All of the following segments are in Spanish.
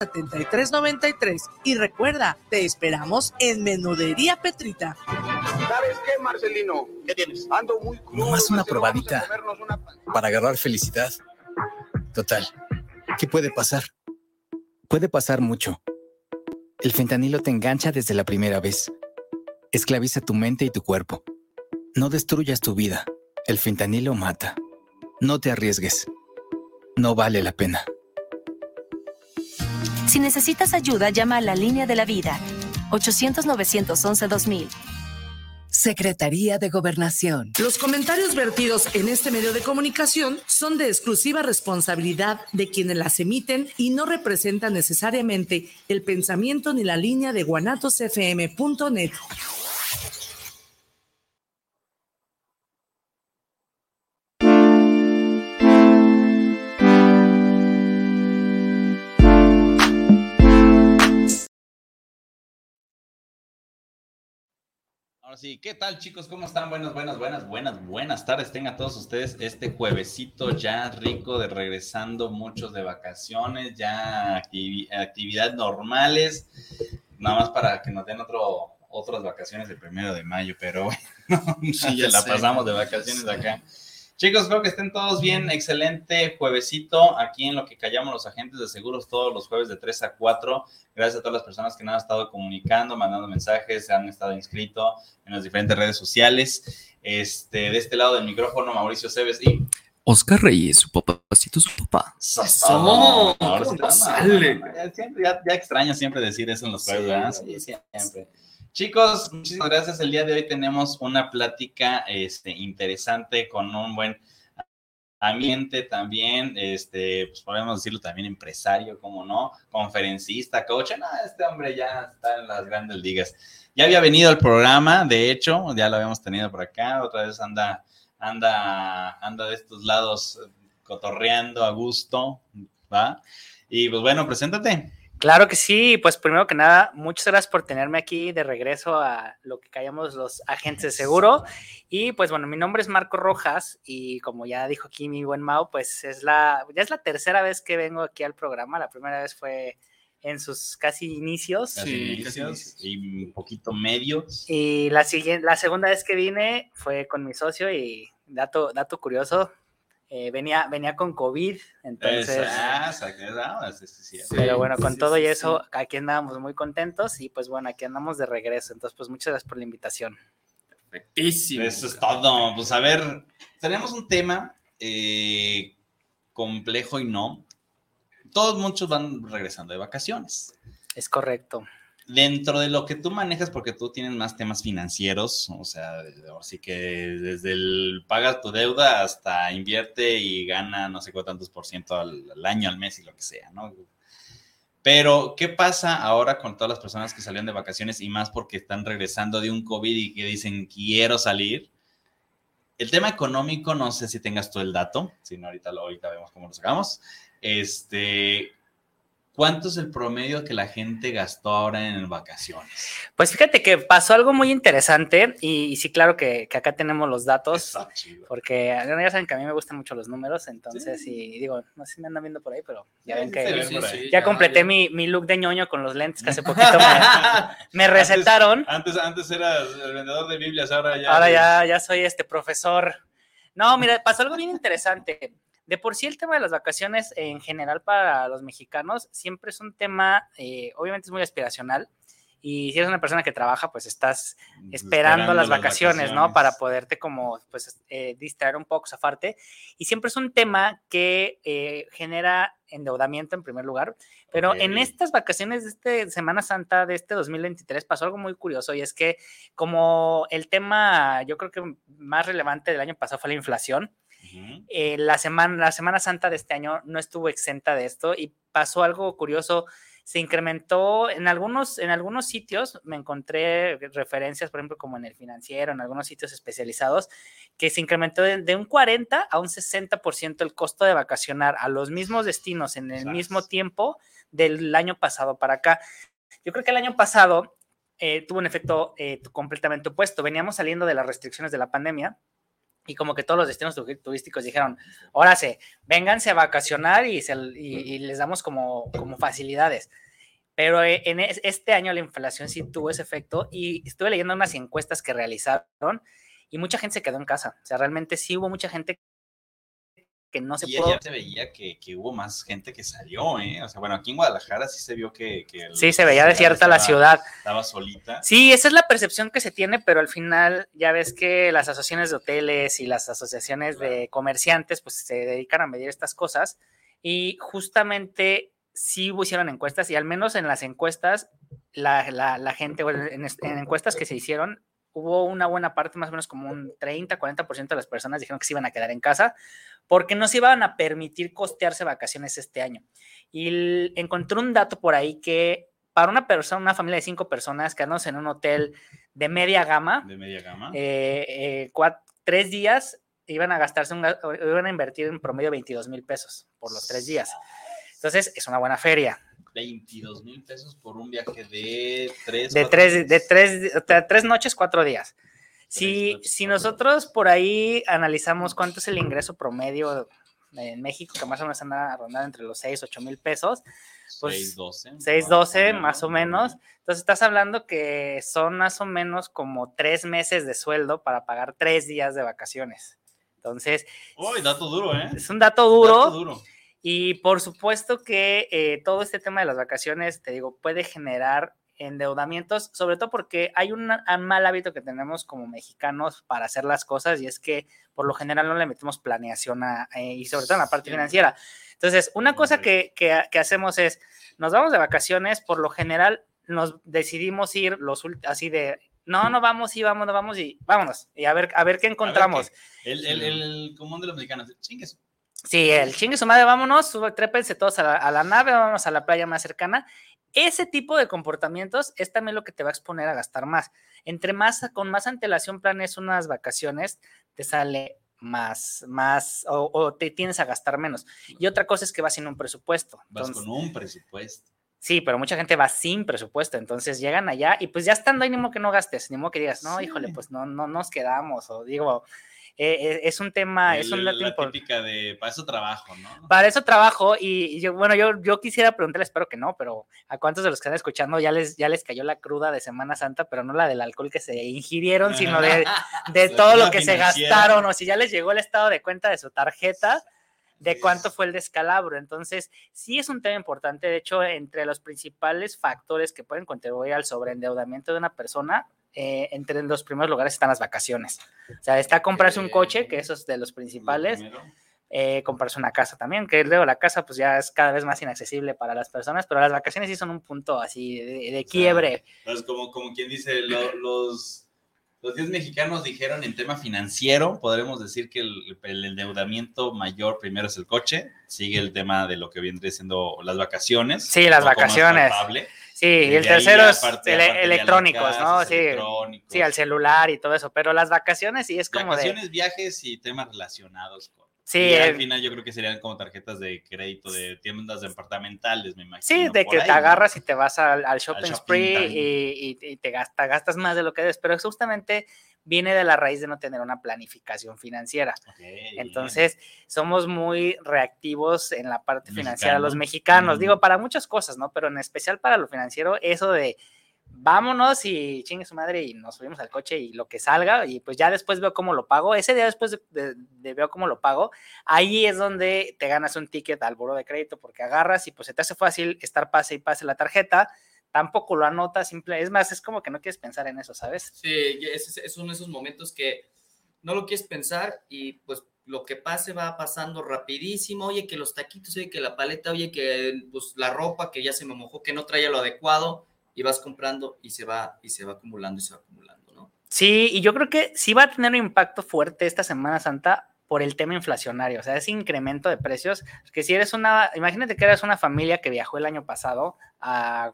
7393 y recuerda, te esperamos en Menudería Petrita. ¿Sabes qué, Marcelino? ¿Qué tienes? Ando muy No más una probadita para agarrar felicidad. Total, ¿qué puede pasar? Puede pasar mucho. El fentanilo te engancha desde la primera vez. Esclaviza tu mente y tu cuerpo. No destruyas tu vida. El fentanilo mata. No te arriesgues. No vale la pena. Si necesitas ayuda, llama a la línea de la vida. 800-911-2000. Secretaría de Gobernación. Los comentarios vertidos en este medio de comunicación son de exclusiva responsabilidad de quienes las emiten y no representan necesariamente el pensamiento ni la línea de guanatosfm.net. Ahora sí, ¿qué tal chicos? ¿Cómo están? Buenas, buenas, buenas, buenas, buenas tardes. Tengan todos ustedes este juevesito ya rico de regresando muchos de vacaciones, ya actividades normales, nada más para que nos den otro, otras vacaciones el primero de mayo, pero sí, ya la pasamos de vacaciones acá. Chicos, espero que estén todos bien. Excelente juevesito aquí en lo que callamos los agentes de seguros todos los jueves de 3 a 4. Gracias a todas las personas que nos han estado comunicando, mandando mensajes, se han estado inscritos en las diferentes redes sociales. Este, de este lado del micrófono, Mauricio Cebes y Oscar Reyes, su papacito, su papá. Eso. ya, ya, extraño siempre decir eso en los jueves, ¿verdad? Sí, siempre. Chicos, muchísimas gracias. El día de hoy tenemos una plática este, interesante con un buen ambiente también, este, pues podemos decirlo también empresario, como no, conferencista, coach, no, este hombre ya está en las grandes ligas. Ya había venido al programa, de hecho, ya lo habíamos tenido por acá, otra vez anda, anda, anda de estos lados cotorreando a gusto, ¿va? Y pues bueno, preséntate. Claro que sí, pues primero que nada, muchas gracias por tenerme aquí de regreso a lo que callamos los agentes de seguro. Y pues bueno, mi nombre es Marco Rojas y como ya dijo aquí mi buen Mau, pues es la, ya es la tercera vez que vengo aquí al programa. La primera vez fue en sus casi inicios. Casi inicios y un poquito medios. Y la, siguiente, la segunda vez que vine fue con mi socio y dato, dato curioso, eh, venía, venía con COVID, entonces. Pero bueno, con todo y eso, aquí andamos muy contentos y pues bueno, aquí andamos de regreso. Entonces, pues muchas gracias por la invitación. Perfectísimo. Eso es todo. Pues a ver, tenemos un tema eh, complejo y no. Todos muchos van regresando de vacaciones. Es correcto dentro de lo que tú manejas, porque tú tienes más temas financieros, o sea, así que desde el pagas tu deuda hasta invierte y gana no sé cuántos por ciento al, año, al mes y lo que sea, ¿no? Pero, ¿qué pasa ahora con todas las personas que salieron de vacaciones y más porque están regresando de un COVID y que dicen quiero salir? El tema económico, no sé si tengas tú el dato, si no, ahorita, lo, ahorita vemos cómo lo sacamos. Este, ¿Cuánto es el promedio que la gente gastó ahora en vacaciones? Pues fíjate que pasó algo muy interesante y, sí, claro que, acá tenemos los datos, porque ya saben que a mí me gustan mucho los números, entonces, y digo, no sé si me andan viendo por ahí, pero ya ven que ya completé Mi, mi, look de ñoño con los lentes que hace poquito me, recetaron. Antes, antes, eras el vendedor de Biblias, ahora ya. Ahora ya, ya soy este profesor. No, mira, pasó algo bien interesante. De por sí el tema de las vacaciones en general para los mexicanos siempre es un tema, eh, obviamente es muy aspiracional. Y si eres una persona que trabaja, pues estás mm, esperando, las, vacaciones, ¿no? Para poderte como, pues, eh, distraer un poco, zafarte. Y siempre es un tema que eh, genera endeudamiento en primer lugar. Pero en estas vacaciones de este Semana Santa de este 2023 pasó algo muy curioso y es que como el tema, yo creo que más relevante del año pasado fue la inflación, eh, la, semana, la Semana Santa de este año no estuvo exenta de esto y pasó algo curioso. Se incrementó en algunos, en algunos sitios, me encontré referencias, por ejemplo, como en el financiero, en algunos sitios especializados, que se incrementó de, un 40 a un 60% el costo de vacacionar a los mismos destinos en el mismo tiempo del año pasado para acá. Yo creo que el año pasado eh, tuvo un efecto eh, completamente opuesto. Veníamos saliendo de las restricciones de la pandemia y como que todos los destinos turísticos dijeron, órale, vénganse a vacacionar y, y, les damos como, como facilidades. Pero eh, en este año la inflación sí tuvo ese efecto y estuve leyendo unas encuestas que realizaron y mucha gente se quedó en casa. O sea, realmente sí hubo mucha gente que no se y pudo. Ya se veía que, que, hubo más gente que salió, ¿eh? O sea, bueno, aquí en Guadalajara sí se vio que. que sí, se veía desierta la ciudad. Estaba solita. Sí, esa es la percepción que se tiene, pero al final ya ves que las asociaciones de hoteles y las asociaciones de comerciantes, pues se dedican a medir estas cosas. Y justamente sí hicieron encuestas, y al menos en las encuestas, la, la, la gente, en, en encuestas que se hicieron, hubo una buena parte, más o menos como un 30, 40% de las personas dijeron que se iban a quedar en casa porque no se iban a permitir costearse vacaciones este año. Y encontré un dato por ahí que para una persona, una familia de cinco personas, quedándose en un hotel de media gama, de media gama. Eh, eh, tres días iban a gastarse, un, iban a invertir en promedio 22 mil pesos por los tres días. Entonces, es una buena feria. 22 mil pesos por un viaje de tres, de tres, de tres, de tres noches, cuatro días. Si, si nosotros por ahí analizamos cuánto es el ingreso promedio en México, que más o menos anda rondando entre los 6, 8 mil pesos, pues 6, 12, más o menos. Entonces estás hablando que son más o menos como tres meses de sueldo para pagar tres días de vacaciones. Entonces... Uy, dato duro, ¿eh? Es un dato duro. Dato duro. Y por supuesto que eh, todo este tema de las vacaciones, te digo, puede generar endeudamientos, sobre todo porque hay un mal hábito que tenemos como mexicanos para hacer las cosas y es que por lo general no le metemos planeación a, eh, y sobre todo en la parte financiera. Entonces, una cosa que, que, que, hacemos es, nos vamos de vacaciones, por lo general nos decidimos ir los así de, no, no vamos y vamos, no vamos y vámonos y a ver, a ver qué encontramos. el, el, el, común de los mexicanos, chingues. Sí, el chingue su madre, vámonos, trépense todos a la, a la nave, vámonos a la playa más cercana ese tipo de comportamientos es también lo que te va a exponer a gastar más. Entre más, con más antelación planes unas vacaciones, te sale más, más, o, te tienes a gastar menos. Y otra cosa es que vas sin un presupuesto. Vas con un presupuesto. Sí, pero mucha gente va sin presupuesto, entonces llegan allá y pues ya estando ahí, ni modo que no gastes, ni modo que digas, no, híjole, pues no, no nos quedamos, o digo, eh, es un tema, es un dato la típica de, para eso trabajo, ¿no? Para eso trabajo y, yo, bueno, yo, yo quisiera preguntarle, espero que no, pero ¿a cuántos de los que están escuchando ya les, ya les cayó la cruda de Semana Santa, pero no la del alcohol que se ingirieron, sino de, de todo lo que se gastaron o si ya les llegó el estado de cuenta de su tarjeta? de cuánto fue el descalabro. Entonces, sí es un tema importante. De hecho, entre los principales factores que pueden contribuir al sobreendeudamiento de una persona, eh, entre los primeros lugares están las vacaciones. O sea, está comprarse un coche, que eso es de los principales. Eh, comprarse una casa también, que luego la casa pues ya es cada vez más inaccesible para las personas, pero las vacaciones sí son un punto así de, quiebre. es como, como quien dice, los los 10 mexicanos dijeron en tema financiero, podremos decir que el, endeudamiento mayor primero es el coche, sigue el tema de lo que viene siendo las vacaciones. Sí, las vacaciones. Sí, y el tercero es electrónicos, ¿no? Sí, sí, al celular y todo eso, pero las vacaciones sí es como vacaciones, viajes y temas relacionados con Sí. Y al final yo creo que serían como tarjetas de crédito de tiendas departamentales, me imagino. Sí, de que te agarras y te vas al, shopping, spree y, te gastas más de lo que debes, pero justamente viene de la raíz de no tener una planificación financiera. Entonces, somos muy reactivos en la parte financiera, los mexicanos, digo, para muchas cosas, ¿no? Pero en especial para lo financiero, eso de vámonos y chingue su madre y nos subimos al coche y lo que salga y pues ya después veo cómo lo pago. Ese día después de, veo cómo lo pago, ahí es donde te ganas un ticket al buro de crédito porque agarras y pues se te hace fácil estar pase y pase la tarjeta, tampoco lo anotas, simple, es más, es como que no quieres pensar en eso, ¿sabes? Sí, es, es uno de esos momentos que no lo quieres pensar y pues lo que pase va pasando rapidísimo, oye que los taquitos, oye que la paleta, oye que pues la ropa que ya se me mojó, que no traía lo adecuado y vas comprando y se va y se va acumulando y se va acumulando, ¿no? Sí, y yo creo que sí va a tener un impacto fuerte esta Semana Santa por el tema inflacionario, o sea, ese incremento de precios, que si eres una, imagínate que eres una familia que viajó el año pasado a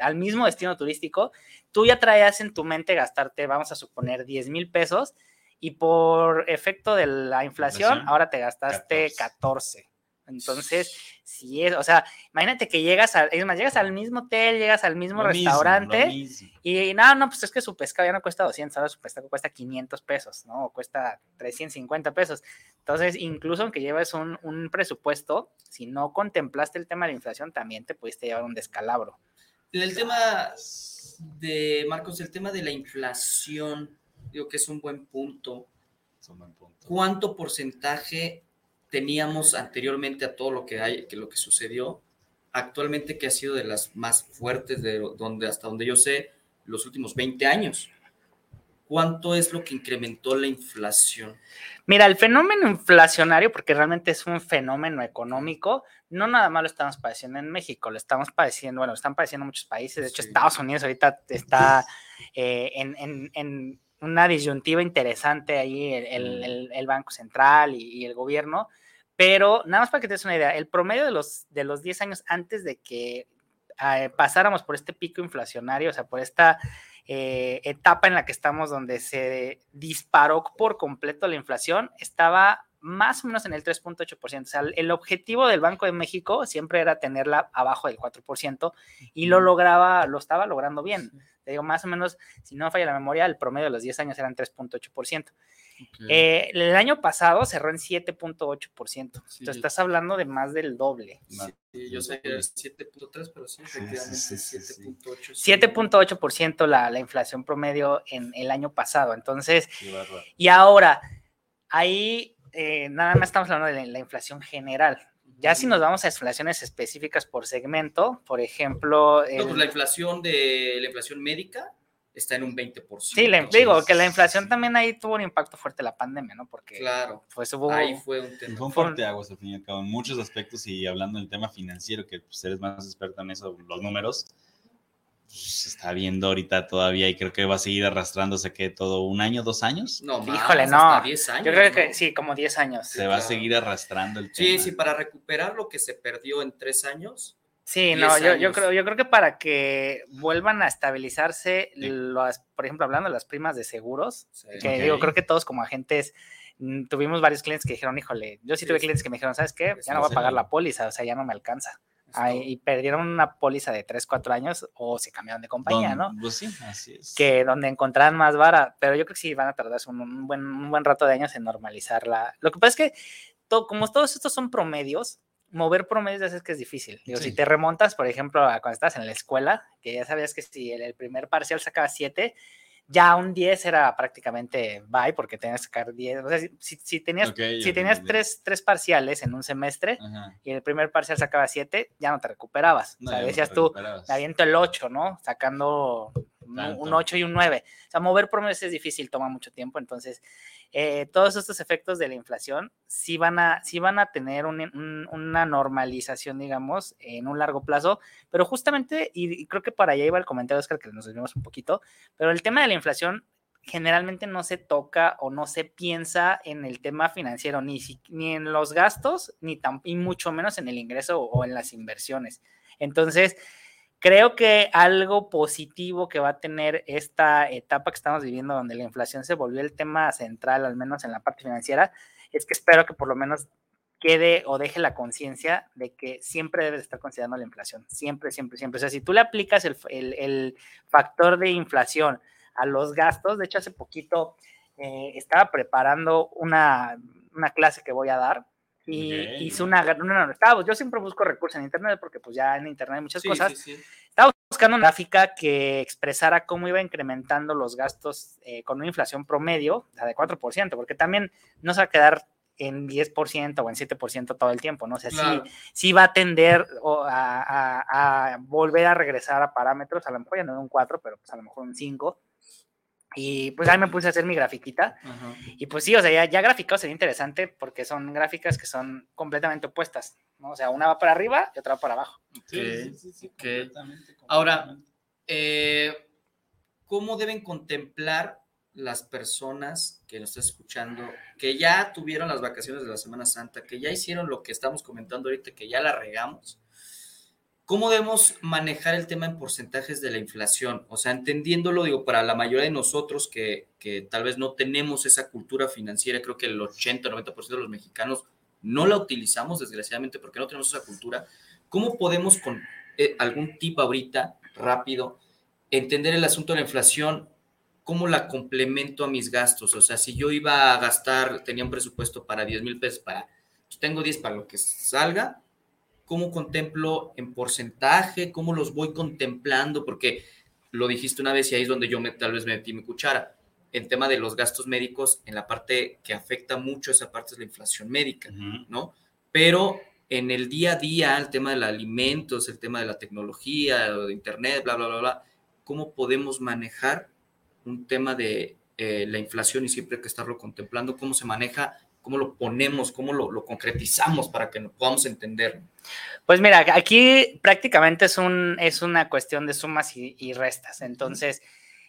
al mismo destino turístico, tú ya traías en tu mente gastarte, vamos a suponer, 10 mil pesos, y por efecto de la inflación, ahora te gastaste 14. Entonces, sí es, o sea, imagínate que llegas a, es más, llegas al mismo hotel, llegas al mismo Lo restaurante mismo. y no, no, pues es que su pescado ya no cuesta 200, ahora su pescado cuesta 500 pesos, ¿no? O cuesta 350 pesos. Entonces, incluso aunque lleves un, un presupuesto, si no contemplaste el tema de la inflación, también te pudiste llevar un descalabro. El tema de, Marcos, el tema de la inflación, digo que es un buen punto. Es un buen punto. ¿Cuánto porcentaje teníamos anteriormente a todo lo que hay, que lo que sucedió? Actualmente que ha sido de las más fuertes de donde hasta donde yo sé los últimos 20 años. ¿Cuánto es lo que incrementó la inflación? Mira, el fenómeno inflacionario, porque realmente es un fenómeno económico, no nada más lo estamos padeciendo en México, lo estamos padeciendo, bueno, lo están padeciendo muchos países, de hecho Sí. Estados Unidos ahorita está eh, en, en- en una disyuntiva interesante ahí, el, el- el- el Banco Central y, y el gobierno, pero nada más para que te des una idea, el promedio de los, de los 10 años antes de que eh, pasáramos por este pico inflacionario, o sea, por esta eh, etapa en la que estamos donde se disparó por completo la inflación, estaba más o menos en el 3.8%. O sea, el- el objetivo del Banco de México siempre era tenerla abajo del 4% y lo lograba, lo estaba logrando bien. Te digo, más o menos, si no me falla la memoria, el promedio de los 10 años eran 3.8%. Eh, el año pasado cerró en 7.8%. Sí. Entonces estás hablando de más del doble. Sí, yo sé que era 7.3, pero sí, efectivamente sí, sí, sí, sí. 7.8. sí. 7.8% la, la inflación promedio en el año pasado. Entonces. Y ahora, ahí eh, nada más estamos hablando de la, la inflación general. Ya si nos vamos a inflaciones específicas por segmento, por ejemplo, No, pues la inflación de la inflación médica está en un 20%. sí, le digo que la inflación también ahí tuvo un impacto fuerte la pandemia, ¿no? Porque Claro, pues hubo ahí fue un tema. Fue un parteaguas, al fin y al cabo, en muchos aspectos y hablando del tema financiero, que pues, eres más experto en eso, los números, se está viendo ahorita todavía y creo que va a seguir arrastrándose que todo un año, dos años, No, más, Híjole, no. hasta 10 años. yo creo que ¿no? sí, como 10 años. se va a seguir arrastrando el Sí, tema. sí, para recuperar lo que se perdió en tres años. Sí, 10 no, yo, creo, yo creo que para que vuelvan a estabilizarse, Sí. las, por ejemplo, hablando de las primas de seguros, Sí. que digo, creo que todos como agentes mm, tuvimos varios clientes que dijeron, híjole, yo sí Sí, tuve sí. clientes que me dijeron, ¿sabes qué? Ya no voy a pagar la póliza, o sea, ya no me alcanza. Ay, y perdieron una póliza de 3, 4 años o se cambiaron de compañía, Don- ¿no? Pues sí, así es. Que donde encontraran más vara, pero yo creo que sí van a tardarse un, un buen, un buen rato de años en normalizarla. Lo que pasa es que, to- como todos estos son promedios, mover promedios sabes que es difícil. Digo, Sí. si te remontas, por ejemplo, a cuando estabas en la escuela, que ya sabías que si el, el primer parcial sacaba 7, ya un 10 era prácticamente bye porque tenías que sacar 10. O sea, si, si- si tenías, Ok, si tenías tres, tres parciales en un semestre Ajá. y el primer parcial sacaba 7, ya no te recuperabas. No, o sea, ya no decías tú, me aviento el 8, ¿no? Sacando un, Tanto. un 8 y un 9. O sea, mover promedios es difícil, toma mucho tiempo. Entonces, eh, todos estos efectos de la inflación sí van a, sí van a tener un- un- una normalización, digamos, en un largo plazo. Pero justamente, y, creo que para allá iba el comentario, Oscar, que nos desviamos un poquito, pero el tema de la inflación generalmente no se toca o no se piensa en el tema financiero, ni, ni en los gastos, ni tam- y mucho menos en el ingreso o, o en las inversiones. Entonces, creo que algo positivo que va a tener esta etapa que estamos viviendo, donde la inflación se volvió el tema central, al menos en la parte financiera, es que espero que por lo menos quede o deje la conciencia de que siempre debes estar considerando la inflación, siempre, siempre, siempre. O sea, si tú le aplicas el, factor de inflación a los gastos, de hecho hace poquito eh, estaba preparando una clase que voy a dar y Ok. hice una, no, no, no, estaba, yo siempre busco recursos en internet porque pues ya en internet hay muchas Sí, cosas. sí, sí. Estaba buscando una gráfica que expresara cómo iba incrementando los gastos eh, con una inflación promedio, o sea, de 4%, porque también no se va a quedar en 10% o en 7% todo el tiempo, ¿no? O sea, Claro. sí, va a tender o a, a- a volver a regresar a parámetros, a lo mejor ya no un 4, pero pues a lo mejor un 5. Y pues ahí me puse a hacer mi grafiquita. Ajá. Y pues sí, o sea, ya, ya graficado sería interesante porque son gráficas que son completamente opuestas, ¿no? O sea, una va para arriba y otra va para abajo. Sí, Ok, sí, sí, sí, completamente, Ahora. Eh, ¿Cómo deben contemplar las personas que nos están escuchando, que ya tuvieron las vacaciones de la Semana Santa, que ya hicieron lo que estamos comentando ahorita, que ya la regamos? ¿Cómo debemos manejar el tema en porcentajes de la inflación? O sea, entendiéndolo, digo, para la mayoría de nosotros que, que tal vez no tenemos esa cultura financiera, creo que el 80-90% de los mexicanos no la utilizamos desgraciadamente porque no tenemos esa cultura. ¿Cómo podemos con eh, algún tip ahorita rápido entender el asunto de la inflación? ¿Cómo la complemento a mis gastos? O sea, si yo iba a gastar, tenía un presupuesto para 10 mil pesos, para, pues tengo 10 para lo que salga, ¿cómo contemplo en porcentaje? ¿Cómo los voy contemplando? Porque lo dijiste una vez y ahí es donde yo me, tal vez metí mi cuchara. En tema de los gastos médicos, en la parte que afecta mucho esa parte es la inflación médica, ¿no? Pero en el día a día, el tema de los alimentos, el tema de la tecnología, de internet, bla, bla, bla, bla, ¿cómo podemos manejar un tema de eh, la inflación y siempre hay que estarlo contemplando? ¿Cómo se maneja cómo lo ponemos, cómo lo, concretizamos para que podamos entender. Pues mira, aquí prácticamente es, un, es una cuestión de sumas y, restas. Entonces,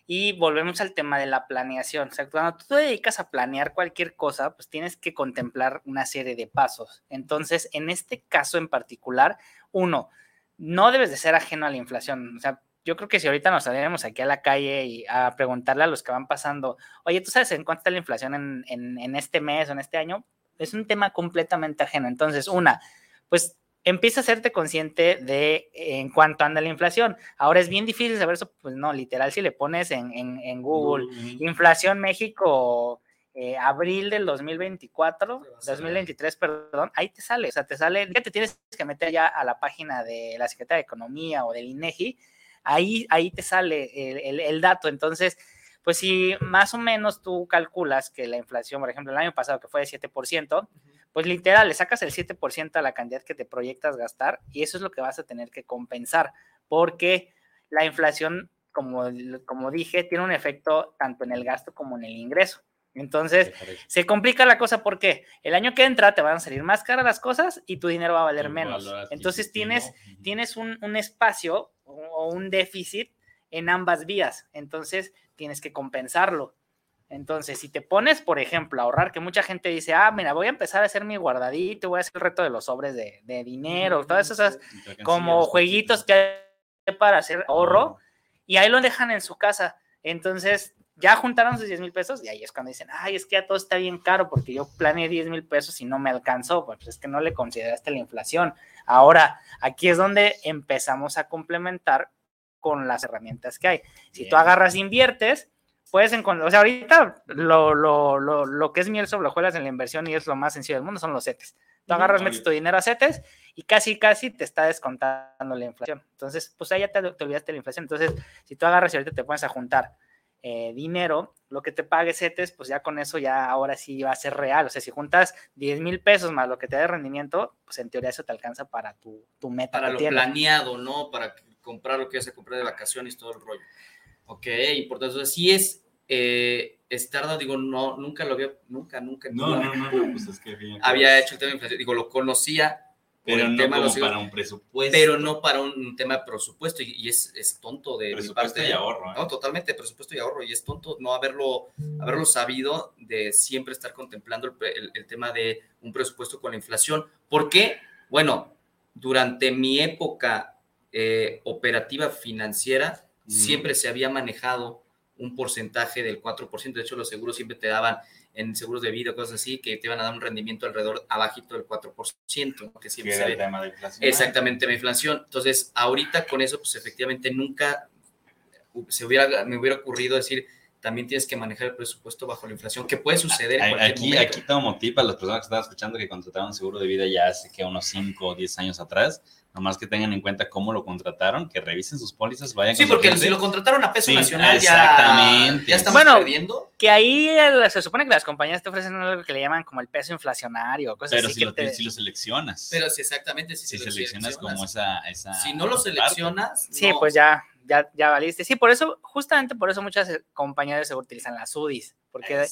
y volvemos al tema de la planeación. O sea, cuando tú te dedicas a planear cualquier cosa, pues tienes que contemplar una serie de pasos. Entonces, en este caso en particular, uno, no debes de ser ajeno a la inflación. O sea, yo creo que si ahorita nos saliéramos aquí a la calle y a preguntarle a los que van pasando, oye, ¿tú sabes en cuánto está la inflación en, en, este mes o en este año? Es un tema completamente ajeno. Entonces, una, pues empieza a hacerte consciente de en cuánto anda la inflación. Ahora es bien difícil saber eso, pues no, literal, si le pones en, en Google, inflación México, eh, abril del 2024, 2023, perdón, ahí te sale, o sea, te sale, ya te tienes que meter ya a la página de la Secretaría de Economía o del INEGI ahí, ahí te sale el, dato. Entonces, pues si más o menos tú calculas que la inflación, por ejemplo, el año pasado que fue de 7%, pues literal, le sacas el 7% a la cantidad que te proyectas gastar y eso es lo que vas a tener que compensar, porque la inflación, como, como dije, tiene un efecto tanto en el gasto como en el ingreso. Entonces, se complica la cosa porque el año que entra te van a salir más caras las cosas y tu dinero va a valer menos. Entonces, tienes, tienes un, un espacio o un déficit en ambas vías. Entonces, tienes que compensarlo. Entonces, si te pones, por ejemplo, a ahorrar, que mucha gente dice, ah, mira, voy a empezar a hacer mi guardadito, voy a hacer el reto de los sobres de, dinero, todas esas como jueguitos que hay para hacer ahorro, y ahí lo dejan en su casa. Entonces, ya juntaron sus 10 mil pesos y ahí es cuando dicen, ay, es que ya todo está bien caro porque yo planeé 10 mil pesos y no me alcanzó, pues es que no le consideraste la inflación. Ahora, aquí es donde empezamos a complementar con las herramientas que hay. Si tú agarras, inviertes, puedes encontrar, o sea, ahorita lo, lo, lo, lo que es miel sobre hojuelas en la inversión y es lo más sencillo del mundo son los CETES. Tú agarras, metes tu dinero a CETES y casi, casi te está descontando la inflación. Entonces, pues ahí ya te, te olvidaste de la inflación. Entonces, si tú agarras y ahorita te pones a juntar eh, dinero, lo que te pague CETES, pues ya con eso ya ahora sí va a ser real. O sea, si juntas 10 mil pesos más lo que te da de rendimiento, pues en teoría eso te alcanza para tu, tu meta. Para lo planeado, ¿no? Para comprar lo que vas a comprar de vacaciones, todo el rollo. Ok, importante. Sea, sí es eh, estar, digo, no, nunca lo había, nunca, nunca. No, no, no, pues es que Había hecho el tema de inflación, digo, lo conocía, pero no tema para un presupuesto. Pero no para un, tema de presupuesto, y, es, es, tonto de presupuesto y ahorro. ¿eh? No, totalmente, presupuesto y ahorro, y es tonto no haberlo, haberlo sabido de siempre estar contemplando el, el, tema de un presupuesto con la inflación. ¿Por qué? Bueno, durante mi época eh, operativa financiera, siempre se había manejado un porcentaje del 4%, de hecho los seguros siempre te daban en seguros de vida, cosas así, que te iban a dar un rendimiento alrededor abajito del 4%, que siempre el tema de inflación. Exactamente, la inflación. Entonces, ahorita con eso, pues efectivamente nunca se hubiera, me hubiera ocurrido decir, también tienes que manejar el presupuesto bajo la inflación, que puede suceder en aquí, momento. Aquí a las personas que están escuchando que contrataron seguro de vida ya hace que unos 5 o 10 años atrás, nomás que tengan en cuenta cómo lo contrataron, que revisen sus pólizas, vayan Sí, porque si lo contrataron a peso nacional ya, ya estamos bueno, perdiendo. Que ahí se supone que las compañías te ofrecen algo que le llaman como el peso inflacionario, cosas Pero así. si, lo, si lo seleccionas. Pero sí, exactamente. Si, si seleccionas, como esa, esa, Si no lo seleccionas. Sí, pues ya, ya, ya valiste. Sí, por eso, justamente por eso muchas compañías de seguro utilizan las UDIs, porque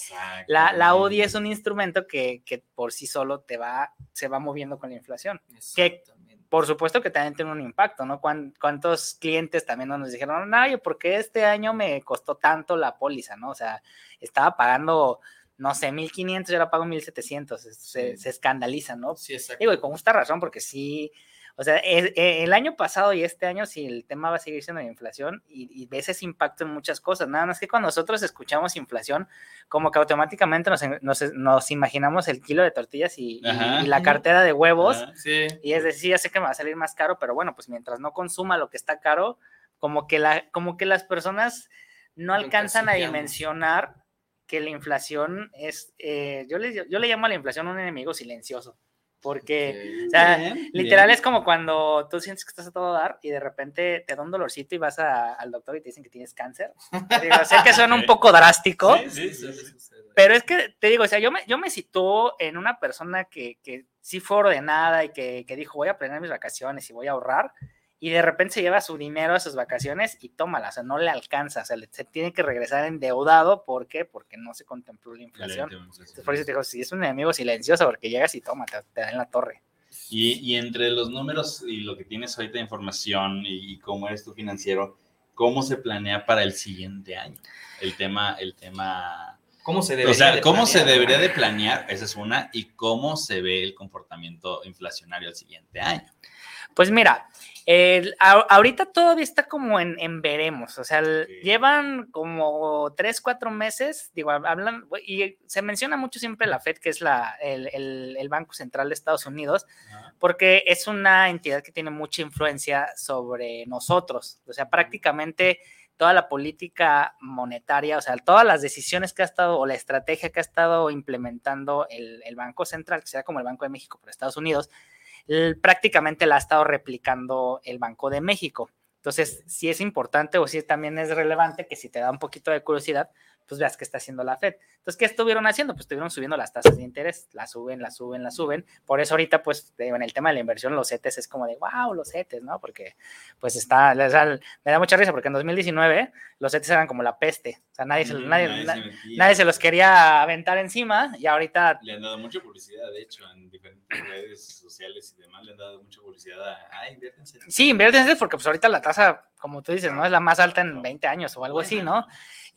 la, la UDI es un instrumento que, que, por sí solo te va, se va moviendo con la inflación. Que por supuesto que también tiene un impacto, ¿no? ¿Cuántos clientes también nos dijeron, no, ¿por qué este año me costó tanto la póliza, ¿no? O sea, estaba pagando, no sé, 1500 y ahora pago 1700, se, se escandaliza, ¿no? Sí, exacto. Digo, y con justa razón, porque sí, O sea, el, el, año pasado y este año, si el tema va a seguir siendo la inflación y, y, ves ese impacto en muchas cosas. Nada más que cuando nosotros escuchamos inflación, como que automáticamente nos, nos, nos imaginamos el kilo de tortillas y, y, y la cartera de huevos. Sí. Y es decir, ya sé que me va a salir más caro, pero bueno, pues mientras no consuma lo que está caro, como que, la, como que las personas no alcanzan a dimensionar que la inflación es, eh, yo, le, yo le llamo a la inflación un enemigo silencioso. Porque, o sea, bien, literal bien. es como cuando tú sientes que estás a todo dar y de repente te da un dolorcito y vas a- al doctor y te dicen que tienes cáncer. Digo, sé que suena un poco drástico, Sí, sí, sí, pero es que te digo, o sea, yo me, yo me sitúo en una persona que, que sí fue ordenada y que, que dijo, voy a planear mis vacaciones y voy a ahorrar, y de repente se lleva su dinero a sus vacaciones y tómala, o sea, no le alcanza, o sea, le- se tiene que regresar endeudado, ¿por qué? Porque no se contempló la inflación. Entonces, por eso te digo, si es un enemigo silencioso, porque llegas y toma, te, te da en la torre. Y, y entre los números y lo que tienes ahorita de información y, y cómo eres tu financiero, ¿cómo se planea para el siguiente año? El tema, el tema, ¿Cómo se debería o sea, de ¿cómo planear, se debería de planear? Esa es una, y cómo se ve el comportamiento inflacionario el siguiente año. Pues mira, el- a- ahorita todavía está como en, en veremos, o sea, el- llevan como tres, cuatro meses, digo, hablan, y se menciona mucho siempre la FED, que es la, el, Banco Central de Estados Unidos, porque es una entidad que tiene mucha influencia sobre nosotros, o sea, prácticamente toda la política monetaria, o sea, todas las decisiones que ha estado, o la estrategia que ha estado implementando el, Banco Central, que será como el Banco de México para Estados Unidos, prácticamente la ha estado replicando el Banco de México. Entonces, sí es importante o sí también es relevante que si te da un poquito de curiosidad, pues veas qué está haciendo la Fed. Entonces, ¿qué estuvieron haciendo? Pues estuvieron subiendo las tasas de interés, la suben, la suben, la suben. Por eso ahorita, pues, en el tema de la inversión, los CETES es como de, wow, los CETES, ¿no? Porque, pues, está, o sea, me da mucha risa porque en 2019 los CETES eran como la peste. O sea, nadie, se, Mm, nadie, nadie na- se nadie se los quería aventar encima y ahorita Le han dado mucha publicidad, de hecho, en diferentes redes sociales y demás, le han dado mucha publicidad a, ah, inviértanse. Sí, inviértense porque pues ahorita la tasa, como tú dices, ¿no? Es la más alta en 20 años o algo así, ¿no?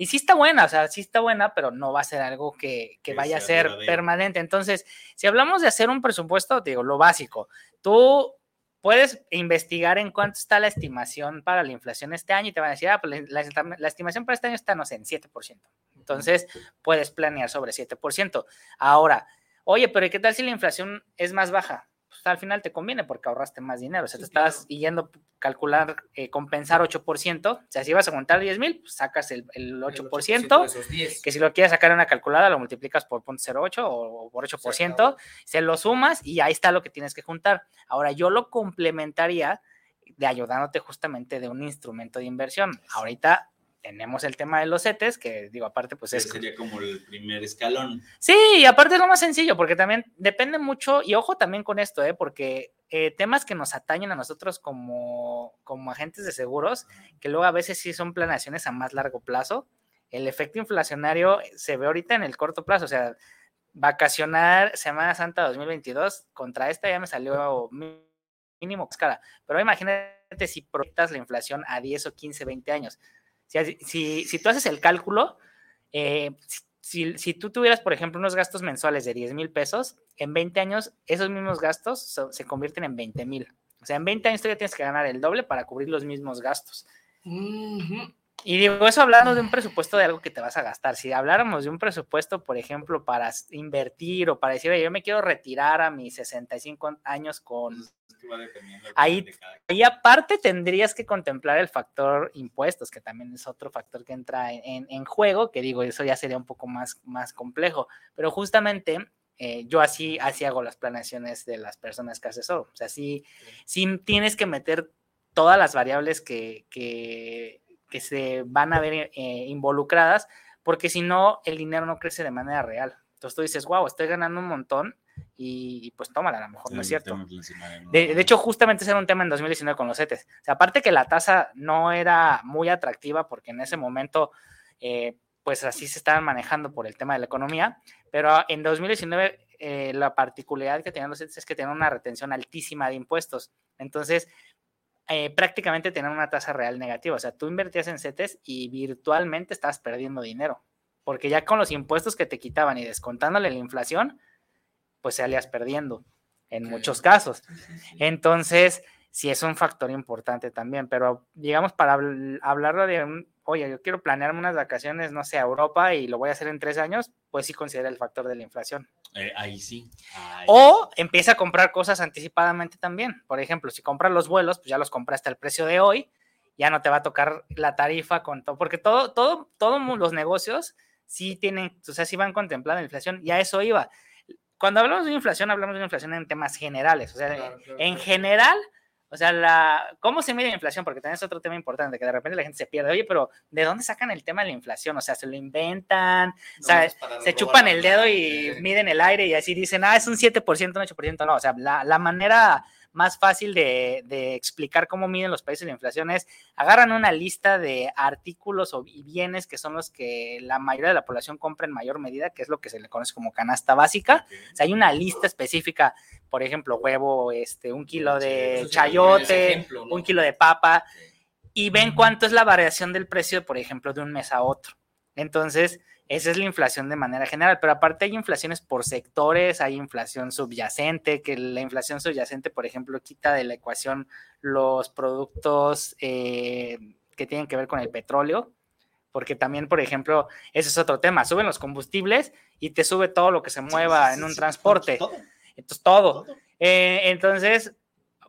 Y sí está buena, o sea, sí está buena, pero no va a ser algo que, que Que vaya a ser permanente. Entonces, si hablamos de hacer un presupuesto, te digo, lo básico, tú puedes investigar en cuánto está la estimación para la inflación este año y te van a decir, ah, pues la, estimación para este año está, no sé, en 7%. Entonces, puedes planear sobre 7%. Ahora, oye, pero ¿y qué tal si la inflación es más baja? Pues al final te conviene porque ahorraste más dinero. O sea, te estás yendo a calcular, eh, compensar 8%. O sea, si vas a contar 10 mil, pues sacas el, el 8%, de esos 10. que si lo quieres sacar en una calculadora, lo multiplicas por 0.08 o, o por 8%, se lo sumas y ahí está lo que tienes que juntar. Ahora, yo lo complementaría de ayudándote justamente de un instrumento de inversión. Ahorita tenemos el tema de los CETES, que digo, aparte, pues es... sería como el primer escalón. Sí, y aparte es lo más sencillo, porque también depende mucho, y ojo también con esto, ¿eh? porque eh, temas que nos atañen a nosotros como, como agentes de seguros, que luego a veces sí son planeaciones a más largo plazo, el efecto inflacionario se ve ahorita en el corto plazo, o sea, vacacionar Semana Santa 2022 contra esta ya me salió mínimo cara, pero imagínate si proyectas la inflación a 10 o 15, 20 años. Si, si, si tú haces el cálculo, eh, si, si tú tuvieras, por ejemplo, unos gastos mensuales de 10 mil pesos, en 20 años esos mismos gastos so- se convierten en 20 mil. O sea, en 20 años tú ya tienes que ganar el doble para cubrir los mismos gastos. Y digo eso hablando de un presupuesto de algo que te vas a gastar. Si habláramos de un presupuesto, por ejemplo, para invertir o para decir, "Oye, yo me quiero retirar a mis 65 años con que va dependiendo del Ahí- de cada aparte tendrías que contemplar el factor impuestos, que también es otro factor que entra en, en- en juego, que digo, eso ya sería un poco más, más complejo. Pero justamente eh, yo así, así hago las planeaciones de las personas que asesoro. O sea, sí, sí tienes que meter todas las variables que, que, que se van a ver eh, involucradas, porque si no, el dinero no crece de manera real. Entonces tú dices, wow, estoy ganando un montón y, y pues tómala, a lo mejor no es cierto. De, de hecho, justamente ese era un tema en 2019 con los CETES. O sea, aparte que la tasa no era muy atractiva porque en ese momento, eh, pues así se estaban manejando por el tema de la economía, pero en 2019 eh, la particularidad que tenían los CETES es que tenían una retención altísima de impuestos. Entonces, eh, prácticamente tenían una tasa real negativa. O sea, tú invertías en CETES y virtualmente estabas perdiendo dinero, porque ya con los impuestos que te quitaban y descontándole la inflación, pues salías perdiendo. en muchos casos. Entonces, sí es un factor importante también, pero digamos, para hablarlo de un, oye, yo quiero planearme unas vacaciones, no sé, a Europa y lo voy a hacer en tres años, pues sí considera el factor de la inflación. Eh, ahí sí. o empieza a comprar cosas anticipadamente también. Por ejemplo, si compras los vuelos, pues ya los compraste al precio de hoy, ya no te va a tocar la tarifa con todo, porque todo, todo, todos los negocios sí tienen, o sea, sí van contemplando la inflación, y a eso iba. Cuando hablamos de inflación, hablamos de una inflación en temas generales, o sea, en general o sea, la, ¿cómo se mide la inflación? Porque también es otro tema importante, que de repente la gente se pierde. Oye, pero ¿de dónde sacan el tema de la inflación? O sea, se lo inventan, o sea, se chupan el dedo y miden el aire y así dicen, ah, es un 7%, un 8%. No, o sea, la, la manera más fácil de, explicar cómo miden los países la inflación es agarran una lista de artículos o bienes que son los que la mayoría de la población compra en mayor medida, que es lo que se le conoce como canasta básica. O sea, hay una lista específica, por ejemplo, huevo, este, un kilo de chayote, un kilo de papa, y ven cuánto es la variación del precio, por ejemplo, de un mes a otro. Entonces, esa es la inflación de manera general, pero aparte hay inflaciones por sectores, hay inflación subyacente, que la inflación subyacente, por ejemplo, quita de la ecuación los productos eh, que tienen que ver con el petróleo, porque también, por ejemplo, ese es otro tema, suben los combustibles y te sube todo lo que se mueva en un transporte. Entonces, todo. Eh, entonces,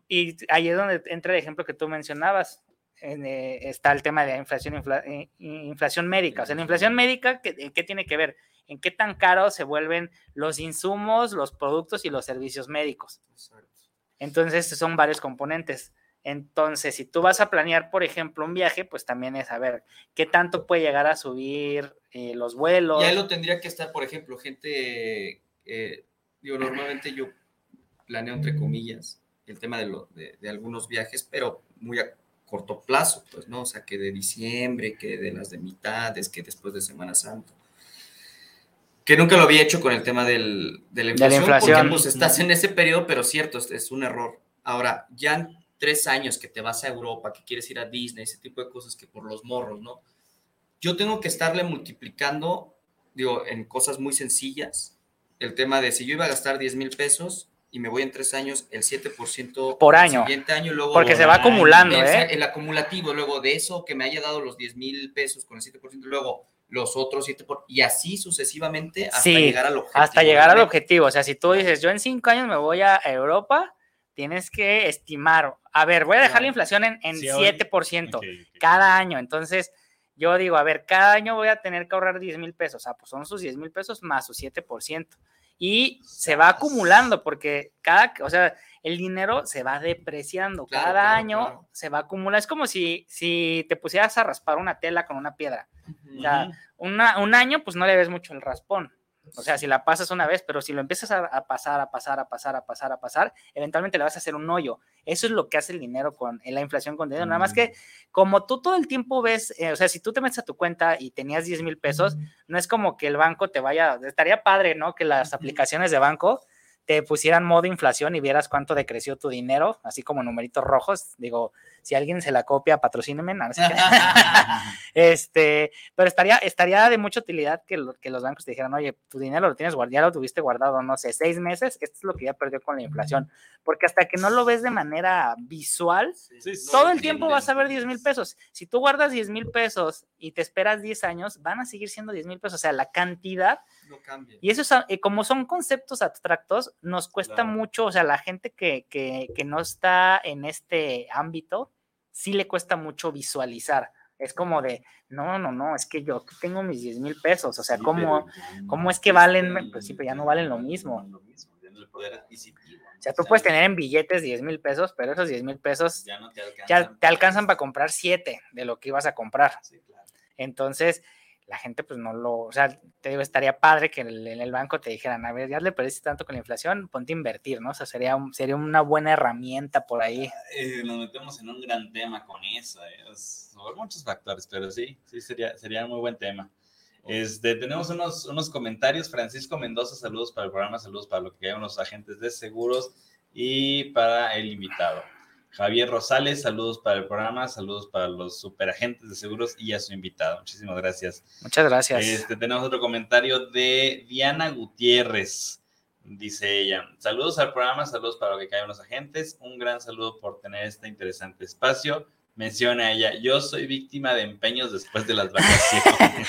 y ahí es donde entra el ejemplo que tú mencionabas. Eh, está el tema de la inflación, eh, inflación médica. O sea, la inflación médica, ¿qué, ¿qué, tiene que ver? En qué tan caros se vuelven los insumos, los productos y los servicios médicos. Entonces, son varios componentes. Entonces, si tú vas a planear, por ejemplo, un viaje, pues también es saber qué tanto puede llegar a subir eh, los vuelos. Y ahí lo tendría que estar, por ejemplo, gente, digo, normalmente yo planeo entre comillas el tema de, lo, de, de algunos viajes, pero muy a corto plazo, pues, ¿no? O sea, que de diciembre, que de las de mitades, que después de Semana Santa. Que nunca lo había hecho con el tema del, de la inflación, porque pues estás en ese periodo, pero cierto, es, un error. Ahora, ya en tres años que te vas a Europa, que quieres ir a Disney, ese tipo de cosas que por los morros, ¿no? Yo tengo que estarle multiplicando, digo, en cosas muy sencillas, el tema de si yo iba a gastar 10 mil pesos, y me voy en tres años el 7% por año. siguiente año. Luego, Porque se va acumulando, el, ¿eh? El acumulativo, luego de eso que me haya dado los 10 mil pesos con el 7%, luego los otros 7%, y así sucesivamente hasta llegar al objetivo. Hasta llegar al objetivo. O sea, si tú dices, yo en cinco años me voy a Europa, tienes que estimar, a ver, voy a dejar la inflación en, en 7% cada año. Entonces, yo digo, a ver, cada año voy a tener que ahorrar 10 mil pesos. O sea, pues son sus 10 mil pesos más su 7% y se va acumulando porque cada, o sea, el dinero se va depreciando, cada año se va acumulando, es como si, si te pusieras a raspar una tela con una piedra, o sea, un año pues no le ves mucho el raspón, o sea, si la pasas una vez, pero si lo empiezas a, pasar, a pasar, a pasar, a pasar, a pasar, eventualmente le vas a hacer un hoyo. Eso es lo que hace el dinero con la inflación con dinero. Nada más que como tú todo el tiempo ves, eh, o sea, si tú te metes a tu cuenta y tenías 10 mil pesos, no es como que el banco te vaya, estaría padre, ¿no? Que las aplicaciones de banco te pusieran modo inflación y vieras cuánto decreció tu dinero, así como numeritos rojos. Digo, si alguien se la copia, patrocíneme. No, este, pero estaría, estaría de mucha utilidad que, que los bancos te dijeran, oye, tu dinero lo tienes guardado, ya lo tuviste guardado, no sé, seis meses, esto es lo que ya perdió con la inflación. Porque hasta que no lo ves de manera visual, todo el tiempo vas a ver 10 mil pesos. Si tú guardas 10 mil pesos y te esperas 10 años, van a seguir siendo 10 mil pesos. O sea, la cantidad. No cambia. Y eso, es, como son conceptos abstractos, nos cuesta mucho, o sea, la gente que, que, que no está en este ámbito, sí le cuesta mucho visualizar. Es como de, no, no, no, es que yo tengo mis 10 mil pesos, o sea, ¿cómo, ¿cómo es que valen? Pues sí, pero ya no valen lo mismo. O sea, tú puedes tener en billetes 10 mil pesos, pero esos 10 mil pesos ya, no te, alcanzan, ya te alcanzan para comprar 7 de lo que ibas a comprar. Entonces, la gente pues no lo, o sea, te digo, estaría padre que en el, banco te dijeran, a ver, ya le perdiste tanto con la inflación, ponte a invertir, ¿no? O sea, sería, sería una buena herramienta por ahí. Eh, nos metemos en un gran tema con eso, ¿eh? muchos factores, pero sí, sí, sería, sería un muy buen tema. Este, tenemos unos, unos comentarios, Francisco Mendoza, saludos para el programa, saludos para lo que llaman los agentes de seguros y para el invitado. Javier Rosales, saludos para el programa, saludos para los superagentes de seguros y a su invitado. Muchísimas gracias. Muchas gracias. Este, tenemos otro comentario de Diana Gutiérrez. Dice ella, saludos al programa, saludos para lo que caen los agentes, un gran saludo por tener este interesante espacio. Menciona ella, yo soy víctima de empeños después de las vacaciones.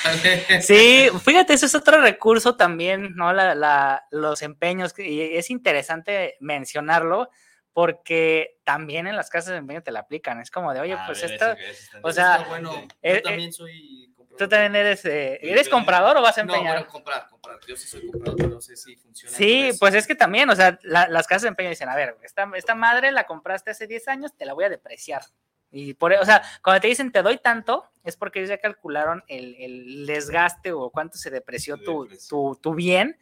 sí, fíjate, eso es otro recurso también, ¿no? La, la, los empeños, y es interesante mencionarlo porque también en las casas de empeño te la aplican. Es como de, oye, pues esta, o sea, bueno, eh, yo eh, también soy Tú también eres, eh, ¿eres comprador o vas a No, empeñar? bueno, comprar, comprar. Yo sí soy comprador, pero no sé si funciona. Sí, pues es que también, o sea, la- las casas de empeño dicen, a ver, esta, esta madre la compraste hace 10 años, te la voy a depreciar. Y por, o sea, cuando te dicen te doy tanto, es porque ellos ya calcularon el, el desgaste o cuánto se depreció tu, tu, tu bien.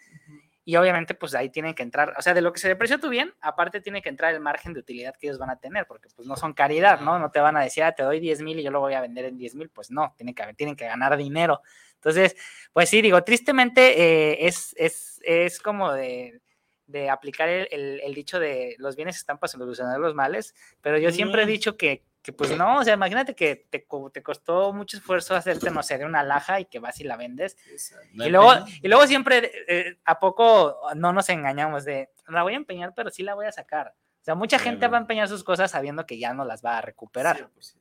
Y obviamente, pues ahí tienen que entrar, o sea, de lo que se depreció tu bien, aparte tiene que entrar el margen de utilidad que ellos van a tener, porque pues no son caridad, ¿no? No te van a decir, ah, te doy 10 mil y yo lo voy a vender en 10 mil, pues no, tienen que, tienen que ganar dinero. Entonces, pues sí, digo, tristemente eh, es, es, es como de, de aplicar el, el- el dicho de los bienes están para solucionar los males, pero yo siempre he dicho que, que pues no, o sea, imagínate que te, te costó mucho esfuerzo hacerte, no sé, de una laja y que vas y la vendes. Y luego, y luego siempre, eh, ¿a poco no nos engañamos de, la voy a empeñar, pero sí la voy a sacar? O sea, mucha gente va a empeñar sus cosas sabiendo que ya no las va a recuperar. 100%.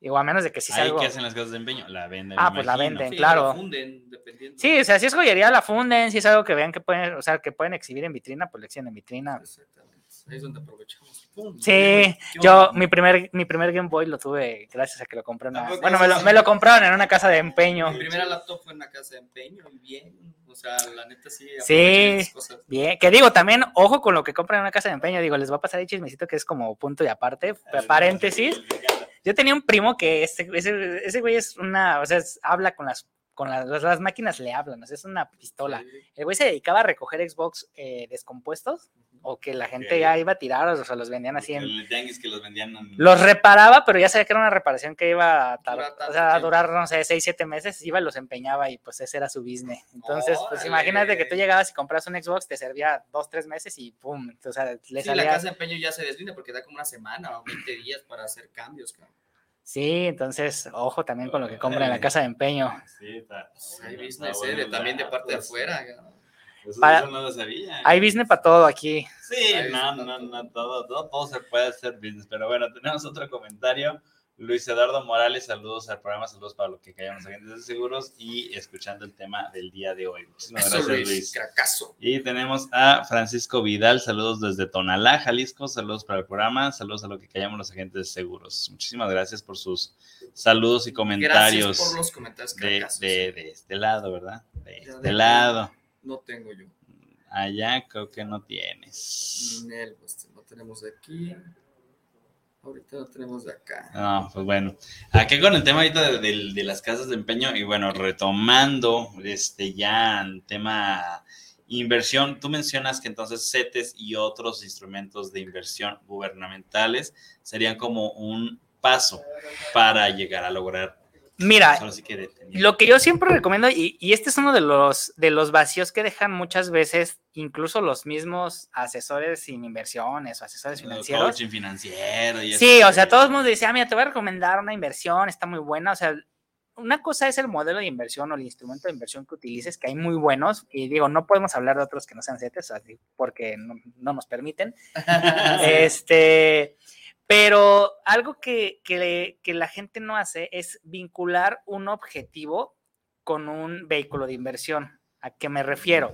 Digo, a menos de que sí sea Ahí algo... que hacen las casas de empeño, la venden. Ah, me pues la venden. Sí, claro. lo funden, dependiendo. Sí, o sea, si es joyería, la funden, si es algo que vean que pueden, o sea, que pueden exhibir en vitrina, pues la exhiben en vitrina. Exactamente. Ahí es donde aprovechamos. Pum, Sí, ¿qué yo, mi primer, mi primer Game Boy lo tuve gracias a que lo compré en una... ¿A poco Bueno, me lo, me lo compraron en una casa de empeño. Mi primera laptop fue en una casa de empeño y bien. O sea, la neta sí. Sí. cosas. Bien, que digo, también, ojo con lo que compran en una casa de empeño, digo, les va a pasar ahí chismecito que es como punto y aparte, paréntesis. Yo tenía un primo que ese, ese, ese güey es una, o sea, es- habla con las, con las, las- las máquinas le hablan, o sea, es una pistola. Sí. El güey se dedicaba a recoger Xbox eh, descompuestos o que la gente ya iba a tirar, o sea, los vendían así en... El tianguis que los vendían. en- Los reparaba, pero ya sabía que era una reparación que iba a, tar- o sea, a durar, no sé, seis, siete meses, iba y los empeñaba y pues ese era su business. Entonces, pues imagínate que tú llegabas y compras un Xbox, te servía dos, tres meses y pum, o sea, le Sí, la salía... casa de empeño ya se deslinda porque da como una semana o 20 días para hacer cambios, cabrón. Sí, entonces, ojo también con lo que compran en la casa de empeño. Sí, está. Hay está business, bueno eh, de- también de parte de sí. afuera. Cabrón. Eso, Para- eso no lo sabía. Hay business para todo aquí. Sí, no, no, no, todo, todo, todo se puede hacer business. Pero bueno, tenemos otro comentario. Luis Eduardo Morales, saludos al programa, saludos para los que callamos agentes de seguros y escuchando el tema del día de hoy. Muchísimas Eso, gracias, Luis. Y tenemos a Francisco Vidal, saludos desde Tonalá, Jalisco, saludos para el programa, saludos a lo que callamos los agentes de seguros. Muchísimas gracias por sus saludos y comentarios Gracias por los comentarios de, de- de este lado, ¿verdad? De este de- lado. No tengo yo. Allá creo que no tienes. Nel, pues, no tenemos de aquí. Ahorita no tenemos de acá. No, pues bueno, aquí con el tema ahorita de, de- de las casas de empeño y bueno, retomando este ya en tema inversión, tú mencionas que entonces CETES y otros instrumentos de inversión gubernamentales serían como un paso para llegar a lograr. Mira, sí que. Lo que yo siempre recomiendo, y, y este es uno de los, de los vacíos que dejan muchas veces incluso los mismos asesores sin inversiones o asesores El financieros. coaching financiero y Sí, eso. o sea, todo el mundo dice, ah, mira, te voy a recomendar una inversión, está muy buena. O sea, una cosa es el modelo de inversión o el instrumento de inversión que utilices, que hay muy buenos, y digo, no podemos hablar de otros que no sean CETES, porque no, no nos permiten. Este, pero algo que, que, que la gente no hace es vincular un objetivo con un vehículo de inversión. ¿A qué me refiero?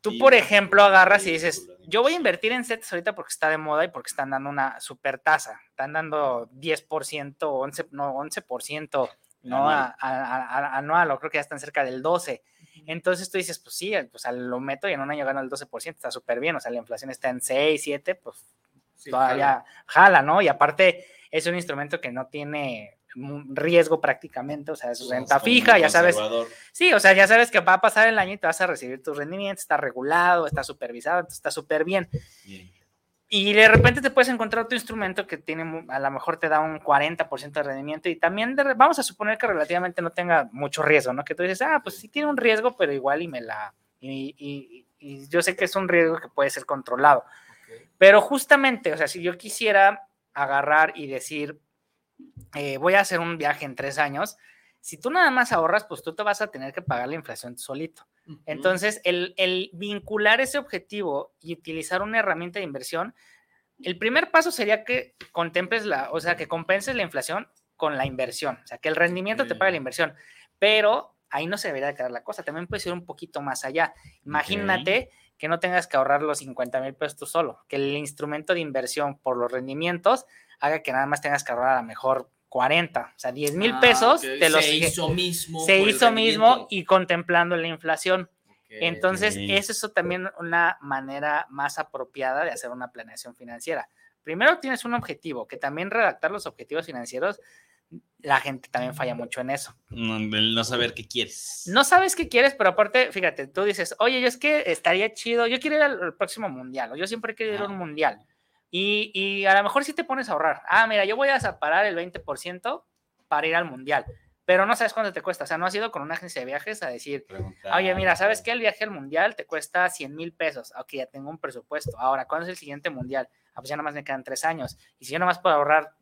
Tú, por ejemplo, agarras y dices, yo voy a invertir en CETES ahorita porque está de moda y porque están dando una super tasa. Están dando 10%, 11, no, 11%, ¿no? A- a- a- anual, o creo que ya están cerca del 12%. Entonces tú dices, pues sí, pues lo meto y en un año gano el 12%, está súper bien. O sea, la inflación está en 6, 7, pues Sí, todavía jala, ¿no? Y aparte es un instrumento que no tiene un riesgo prácticamente, o sea, es renta fija, ya sabes. Sí, o sea, ya sabes que va a pasar el año y te vas a recibir tus rendimientos, está regulado, está supervisado, entonces está súper bien. Y de repente te puedes encontrar otro instrumento que tiene, a lo mejor te da un 40% de rendimiento y también de vamos a suponer que relativamente no tenga mucho riesgo, ¿no? Que tú dices, ah, pues sí tiene un riesgo, pero igual y me la... Y, y- y yo sé que es un riesgo que puede ser controlado. Pero justamente, o sea, si yo quisiera agarrar y decir, eh, voy a hacer un viaje en tres años, Si tú nada más ahorras, pues tú te vas a tener que pagar la inflación solito. Entonces, el, el vincular ese objetivo y utilizar una herramienta de inversión, el primer paso sería que contemples la, o sea, que compenses la inflación con la inversión, o sea, que el rendimiento te pague la inversión, pero ahí no se debería quedar la cosa, también puede ir un poquito más allá. Imagínate que no tengas que ahorrar los 50 mil pesos tú solo, que el instrumento de inversión por los rendimientos haga que nada más tengas que ahorrar a lo mejor 40, o sea, 10 mil Ah, pesos ok. de los se hizo mismo. se hizo mismo y contemplando la inflación. Ok. Entonces, es eso también una manera más apropiada de hacer una planeación financiera. Primero tienes un objetivo, que también redactar los objetivos financieros, la gente también falla mucho en eso. No, no saber qué quieres. No sabes qué quieres, pero aparte, fíjate, tú dices, oye, yo es que estaría chido, yo quiero ir al, al próximo mundial, o yo siempre quiero ir a un mundial. Y, y a lo mejor sí te pones a ahorrar. Ah, mira, yo voy a separar el 20% para ir al mundial, pero no sabes cuánto te cuesta. O sea, no has ido con una agencia de viajes a decir, Preguntar. Oye, mira, ¿sabes qué? El viaje al mundial te cuesta 100 mil pesos. Ok, ya tengo un presupuesto. Ahora, ¿cuándo es el siguiente mundial? Ah, pues ya nada más me quedan tres años. Y si yo nada más puedo ahorrar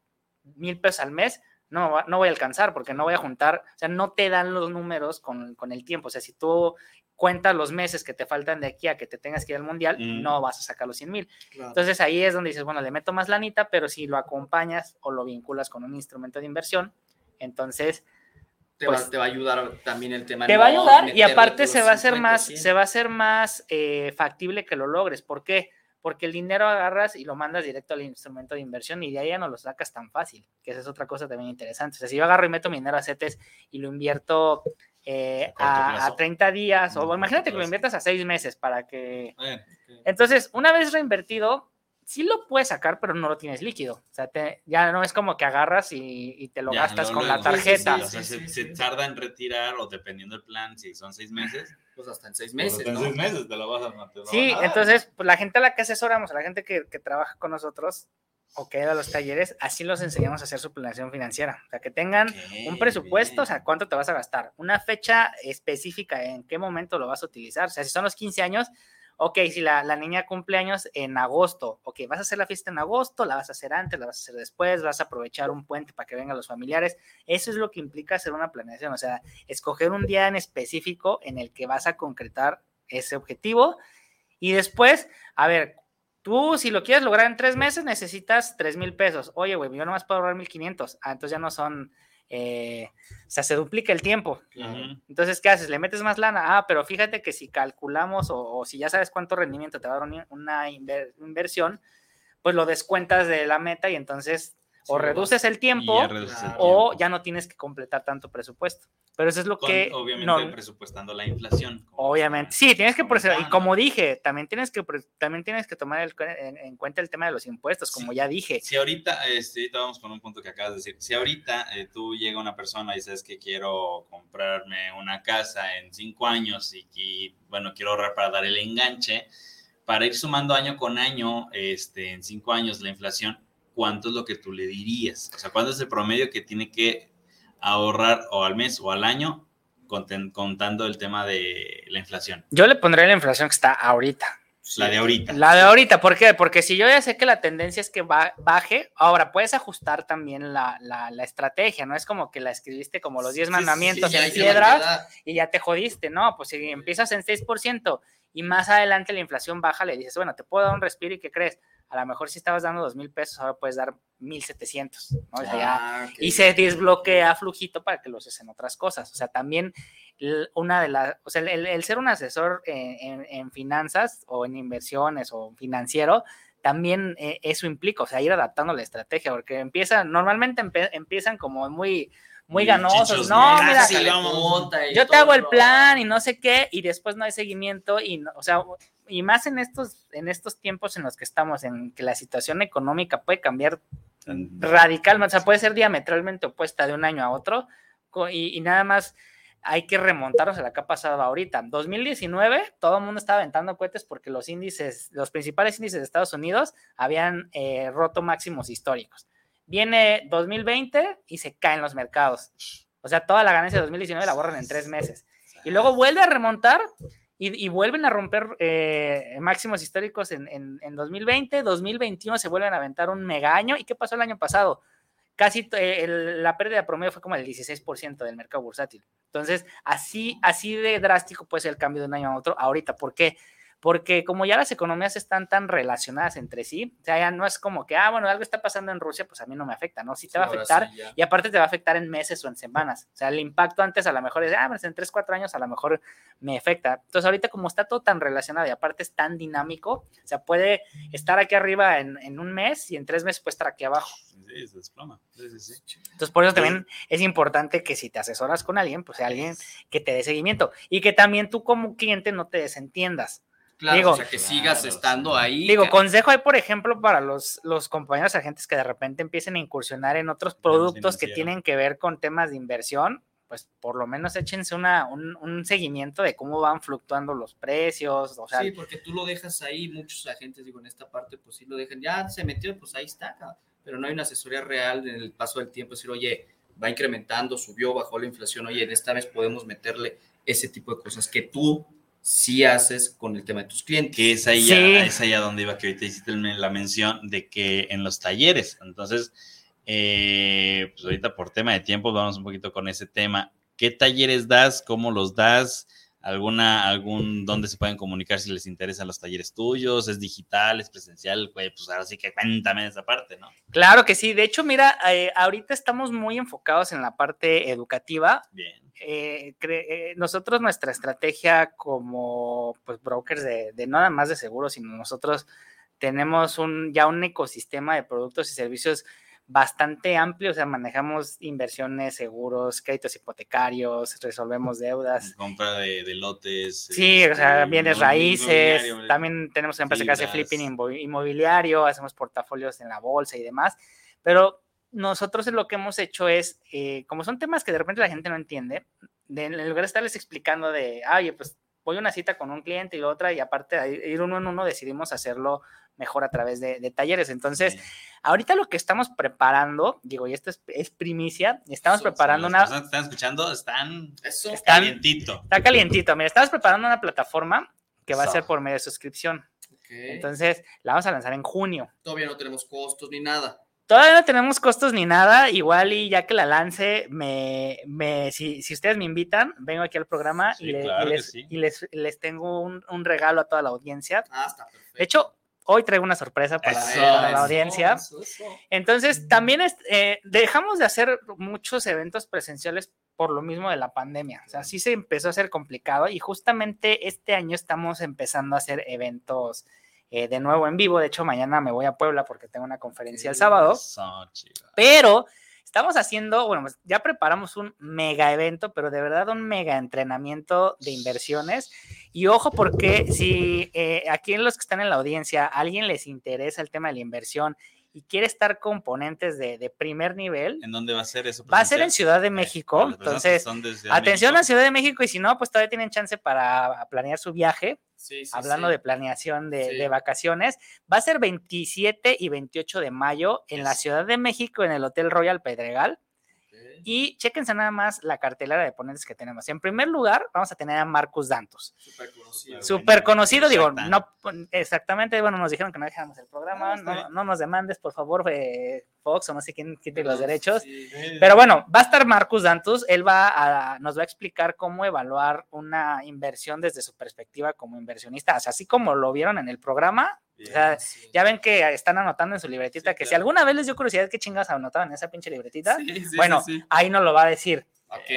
mil pesos al mes, no, no voy a alcanzar porque no voy a juntar, o sea, no te dan los números con, con el tiempo. O sea, si tú cuentas los meses que te faltan de aquí a que te tengas que ir al mundial, Mm. no vas a sacar los 100 mil. Claro. Entonces ahí es donde dices, bueno, le meto más lanita, pero si lo acompañas o lo vinculas con un instrumento de inversión, entonces te, pues, va, te va a ayudar también el tema. te va a ayudar y aparte se va a hacer 50, más, 100. se va a hacer más eh, factible que lo logres. ¿Por qué? Porque el dinero agarras y lo mandas directo al instrumento de inversión y de ahí ya no lo sacas tan fácil, que esa es otra cosa también interesante. O sea, si yo agarro y meto mi dinero a CETES y lo invierto eh, A a, plazo. a 30 días, o imagínate que lo inviertas a 6 meses para que... Entonces, una vez reinvertido, sí lo puedes sacar, pero no lo tienes líquido. O sea, te- ya no es como que agarras y, y te lo ya, gastas luego, con la luego. tarjeta. O sea, Sí, sí, se, sí, se sí. tarda en retirar o dependiendo del plan, si son seis meses. Pues hasta en seis pues meses, hasta en ¿no? seis meses te lo vas a te lo Sí, a entonces, pues la gente a la que asesoramos, a la gente que, que trabaja con nosotros o que da los talleres, así los enseñamos a hacer su planeación financiera. O sea, que tengan un presupuesto, bien. o sea, cuánto te vas a gastar, una fecha específica en qué momento lo vas a utilizar. O sea, si son los 15 años, ok, si la, la niña cumple años en agosto, ok, vas a hacer la fiesta en agosto, la vas a hacer antes, la vas a hacer después, vas a aprovechar un puente para que vengan los familiares. Eso es lo que implica hacer una planeación, o sea, escoger un día en específico en el que vas a concretar ese objetivo y después, a ver, tú si lo quieres lograr en tres meses necesitas tres mil pesos. Oye, güey, yo nomás puedo ahorrar mil quinientos. Ah, entonces ya no son, eh, o sea, se duplica el tiempo. Entonces, ¿qué haces? ¿Le metes más lana? Ah, pero fíjate que si calculamos o, o si ya sabes cuánto rendimiento te va a dar una, una inver- inversión, pues lo descuentas de la meta y entonces o Sí, reduces el tiempo ya reduces el o tiempo. ya no tienes que completar tanto presupuesto. Pero eso es lo Con, que... obviamente no- presupuestando la inflación. Obviamente, sí, tienes que. Y como dije, también tienes que, también tienes que tomar el en, en cuenta el tema de los impuestos, como Sí. ya dije. Si ahorita, este, ahorita vamos con un punto que acabas de decir, si ahorita eh, tú llega una persona y sabes que quiero comprarme una casa en cinco años y, y, bueno, quiero ahorrar para dar el enganche, para ir sumando año con año, este, en cinco años la inflación, ¿cuánto es lo que tú le dirías? O sea, ¿cuánto es el promedio que tiene que ahorrar o al mes o al año conten- contando el tema de la inflación? Yo le pondré la inflación que está ahorita. La de ahorita. La de ahorita, ¿por qué? Porque si yo ya sé que la tendencia es que va- baje, ahora puedes ajustar también la, la- la estrategia, no es como que la escribiste como los 10 Sí, mandamientos Sí, en ahí se va a piedra quedar. y ya te jodiste, ¿no? Pues si empiezas en 6% y más adelante la inflación baja, le dices, bueno, te puedo dar un respiro y ¿qué crees? A lo mejor si estabas dando dos mil pesos, ahora puedes dar 1700, ¿no? O sea, ya- Ah, y se desbloquea flujito para que lo uses en otras cosas. O sea, también una de las, o sea, el, el ser un asesor en, en- en finanzas o en inversiones o financiero, también eh, eso implica, o sea, ir adaptando la estrategia, porque empiezan, normalmente empe- empiezan como muy, muy ganosos. No, mira, Sí, vamos. yo te hago el plan y no sé qué, y después no hay seguimiento, y no- o sea, y más en estos, en estos tiempos en los que estamos, en que la situación económica puede cambiar radicalmente, o sea, puede ser diametralmente opuesta de un año a otro, y nada más hay que remontarnos a la que ha pasado ahorita. 2019, todo el mundo estaba aventando cohetes porque los índices, los principales índices de Estados Unidos habían eh, roto máximos históricos. Viene 2020 y se caen los mercados. O sea, toda la ganancia de 2019 la borran en tres meses. Y luego vuelve a remontar y, vuelven a romper eh, máximos históricos en, en, en 2020. 2021 se vuelven a aventar un mega año. ¿Y qué pasó el año pasado? casi eh, la pérdida promedio fue como el 16% del mercado bursátil. Entonces, así, así de drástico puede ser el cambio de un año a otro ahorita. ¿Por qué? Porque como ya las economías están tan relacionadas entre sí, o sea, ya no es como que, ah, bueno, algo está pasando en Rusia, pues a mí no me afecta, ¿no? Sí te va a afectar sí, y aparte te va a afectar en meses o en semanas. O sea, el impacto antes a lo mejor es, ah, pues en 3, 4 años a lo mejor me afecta. Entonces, ahorita como está todo tan relacionado y aparte es tan dinámico, o sea, puede estar aquí arriba en, en un mes y en tres meses puede estar aquí abajo. Sí, se desploma. Sí. Entonces, por eso también es importante que si te asesoras con alguien, pues sea alguien que te dé seguimiento y que también tú como cliente no te desentiendas. Claro, Digo- o sea, que sigas Claro, estando ahí. Digo, consejo hay, por ejemplo, para los, los compañeros agentes que de repente empiecen a incursionar en otros productos que tienen que ver con temas de inversión, pues por lo menos échense una, un, un seguimiento de cómo van fluctuando los precios, o sea, sí, porque tú lo dejas ahí, muchos agentes, digo, en esta parte, pues sí lo dejan, ya se metió, pues ahí está, pero no hay una asesoría real en el paso del tiempo, decir, oye, va incrementando, subió, bajó la inflación, oye, en esta vez podemos meterle ese tipo de cosas que tú sí haces con el tema de tus clientes. Que es ahí, Sí. ya, es ahí a donde iba, que ahorita hiciste la mención de que en los talleres, entonces, eh, pues ahorita por tema de tiempo, vamos un poquito con ese tema. ¿Qué talleres das? ¿Cómo los das? ¿Alguna, algún, dónde se pueden comunicar si les interesan los talleres tuyos? ¿Es digital? ¿Es presencial? Pues ahora sí que cuéntame esa parte, ¿no? claro que sí. De hecho, mira, eh, ahorita estamos muy enfocados en la parte educativa. Bien. eh, eh, nosotros nuestra estrategia como pues, brokers de, de nada más de seguros, sino nosotros tenemos un, ya un ecosistema de productos y servicios bastante amplio, o sea, manejamos inversiones, seguros, créditos hipotecarios, resolvemos deudas. Compra de, de lotes. Sí, o sea, este, bienes raíces, también tenemos una empresa que hace flipping inmo- inmobiliario, hacemos portafolios en la bolsa y demás, pero nosotros lo que hemos hecho es, eh, como son temas que de repente la gente no entiende, de- en lugar de estarles explicando de, "Ah, oye, pues voy a una cita con un cliente y otra, y aparte de ir uno en uno, decidimos hacerlo mejor a través de, de talleres. Entonces, Sí. ahorita lo que estamos preparando, digo, y esto es, es primicia, estamos Eso, preparando una, personas que están escuchando están Eso. Están- calientito. está calientito, mira, estamos preparando una plataforma que va a ser por medio de suscripción. Ok. Entonces, la vamos a lanzar en junio. Todavía no tenemos costos ni nada. Todavía no tenemos costos ni nada, igual y ya que la lance, me, me, si, si ustedes me invitan, vengo aquí al programa Sí, y, le- claro les, sí. y les, les tengo un, un regalo a toda la audiencia. Ah, está perfecto. De hecho, hoy traigo una sorpresa para, Eso, para la audiencia. Eso, eso. Entonces, también es- eh, dejamos de hacer muchos eventos presenciales por lo mismo de la pandemia. O sea, sí se empezó a hacer complicado y justamente este año estamos empezando a hacer eventos eh, de nuevo en vivo. De hecho, mañana me voy a Puebla porque tengo una conferencia el sábado. Pero estamos haciendo, bueno, pues ya preparamos un mega evento, pero de verdad un mega entrenamiento de inversiones. Y ojo, porque si eh, aquí en los que están en la audiencia, alguien les interesa el tema de la inversión y quiere estar componentes de, de primer nivel, ¿En dónde va a ser eso? va a ser en? Ciudad de Eh, México. Entonces, atención México. a Ciudad de México y si no, pues todavía tienen chance para planear su viaje Sí, sí, hablando sí. de planeación de, Sí. de vacaciones, va a ser 27 y 28 de mayo en la. Ciudad de México, en el Hotel Royal Pedregal. Y chéquense nada más la cartelera de ponentes que tenemos. En primer lugar, vamos a tener a Marcus Dantos. Súper conocido. Súper conocido, digo, no exactamente, bueno, nos dijeron que no dejáramos el programa, no, no nos demandes, por favor, eh, Fox, o no sé quién quite los derechos. sí. Pero bueno, va a estar Marcus Dantus, él va a, nos va a explicar cómo evaluar una inversión desde su perspectiva como inversionista, o sea, así como lo vieron en el programa, o sea, Sí. ya ven que están anotando en su libretita Sí, que si alguna vez les dio curiosidad qué chingas anotaban en esa pinche libretita, Sí, bueno, ahí nos lo va a decir. Ok,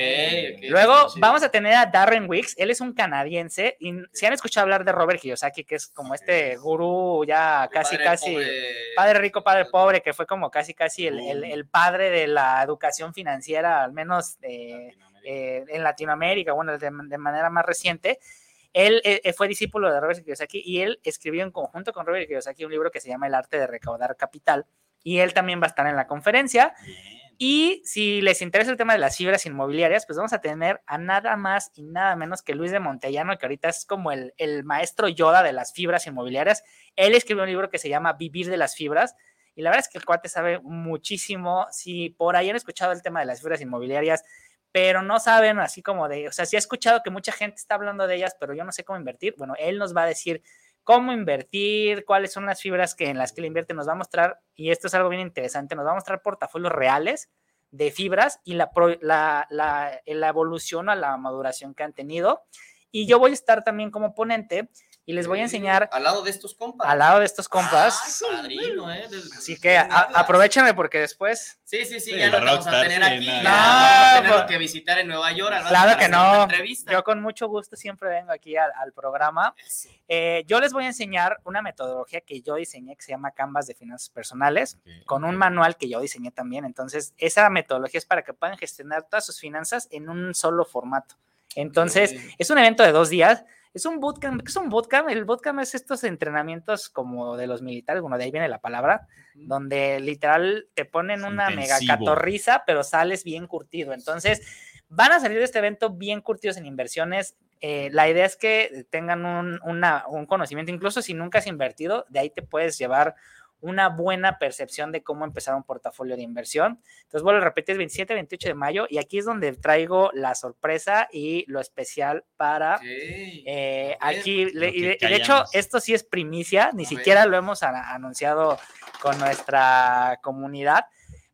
Luego vamos a tener a Darren Wicks, él es un canadiense, y si han escuchado hablar de Robert Kiyosaki, que es como este gurú ya El casi, padre casi... pobre- Padre rico, padre pobre, que fue como casi, casi el, el- Uh. el padre de la educación financiera, al menos eh, eh, en Latinoamérica, bueno, de, de manera más reciente. Él eh, eh, fue discípulo de Robert Kiyosaki y él escribió en conjunto con Robert Kiyosaki un libro que se llama El arte de recaudar capital. Y él también va a estar en la conferencia. Y si les interesa el tema de las fibras inmobiliarias, pues vamos a tener a nada más y nada menos que Luis de Montellano, que ahorita es como el, el maestro Yoda de las fibras inmobiliarias. Él escribió un libro que se llama Vivir de las fibras. Y la verdad es que el cuate sabe muchísimo. Si por ahí han escuchado el tema de las fibras inmobiliarias, pero no saben así como de, o sea, sí he escuchado que mucha gente está hablando de ellas, pero yo no sé cómo invertir. Bueno, él nos va a decir cómo invertir, cuáles son las fibras que en las que le invierte, nos va a mostrar, y esto es algo bien interesante, nos va a mostrar portafolios reales de fibras y la, la, la, la evolución a la maduración que han tenido. Y yo voy a estar también como ponente y les voy a enseñar. Al lado de estos compas. Al lado de estos compas. Ah, padrino, ¿eh? Del, Así que aprovechenme porque después. Sí, sí, sí, ya no vamos a tener aquí. No, ya vamos a que visitar en Nueva York. Claro que no. Yo con mucho gusto siempre vengo aquí al, al programa. Eh, yo les voy a enseñar una metodología que yo diseñé que se llama Canvas de Finanzas Personales, okay. con un manual que yo diseñé también. Entonces, esa metodología es para que puedan gestionar todas sus finanzas en un solo formato. Entonces, okay. es un evento de dos días es un bootcamp. ¿Qué es un bootcamp? El bootcamp es estos entrenamientos como de los militares, bueno, de ahí viene la palabra, uh -huh. donde literal te ponen una mega catorriza, pero sales bien curtido. Entonces, van a salir de este evento bien curtidos en inversiones. Eh, la idea es que tengan un, una, un conocimiento, incluso si nunca has invertido, de ahí te puedes llevar una buena percepción de cómo empezar un portafolio de inversión. Entonces, vuelvo a repetir, es 27, 28 de mayo y aquí es donde traigo la sorpresa y lo especial para okay. eh, aquí. Le, y, de, y, de, hecho, esto sí es primicia, ni a siquiera ver. lo hemos a, anunciado con nuestra comunidad.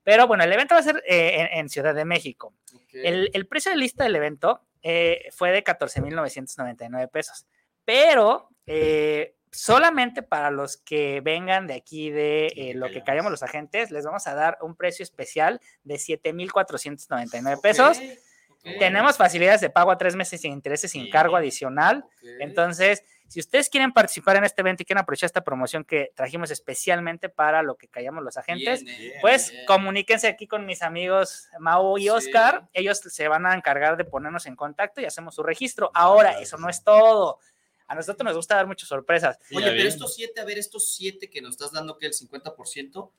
Pero bueno, el evento va a ser eh, en, en, Ciudad de México. Okay. El, el, precio de lista del evento eh, fue de 14,999 pesos. Pero eh, solamente para los que vengan de aquí de eh, lo que callamos los agentes, les vamos a dar un precio especial de 7,499 pesos. Okay, okay. Tenemos facilidades de pago a tres meses sin intereses sin cargo adicional. Okay. Entonces, si ustedes quieren participar en este evento y quieren aprovechar esta promoción que trajimos especialmente para lo que callamos los agentes, bien, pues bien. comuníquense aquí con mis amigos Mau y Oscar. Sí. Ellos se van a encargar de ponernos en contacto y hacemos su registro. Ahora, eso no es todo a nosotros nos gusta dar muchas sorpresas. Oye, pero estos siete, a ver, estos siete que nos estás dando que el 50%,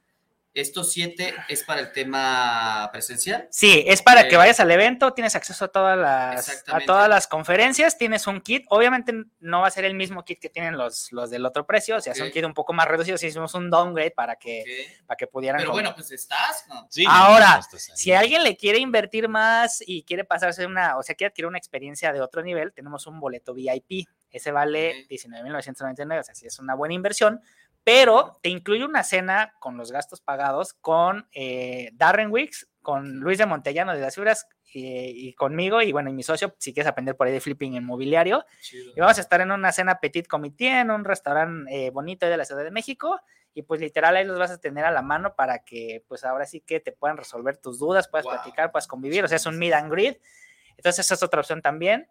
¿estos siete es para el tema presencial? Sí, es para eh, que vayas al evento, tienes acceso a todas las a todas las conferencias, tienes un kit, obviamente no va a ser el mismo kit que tienen los, los del otro precio, o sea, okay. es un kit un poco más reducido, si hicimos un downgrade para que, okay. para que pudieran... Pero bueno, pues estás, ¿no? Sí, Ahora, no, si alguien le quiere invertir más y quiere pasarse una, o sea, quiere adquirir una experiencia de otro nivel, tenemos un boleto VIP, ese vale 19.999, o sea, sí es una buena inversión, pero te incluye una cena con los gastos pagados con eh, Darren Wicks, con Luis de Montellano de las Fibras y, y, conmigo, y bueno, y mi socio, si quieres aprender por ahí de flipping inmobiliario. Chido. Y vamos a estar en una cena petit comité, en un restaurante eh, bonito de la Ciudad de México, y pues literal ahí los vas a tener a la mano para que pues ahora sí que te puedan resolver tus dudas, puedas wow. platicar, puedas convivir, o sea, es un meet and greet. Entonces esa es otra opción también.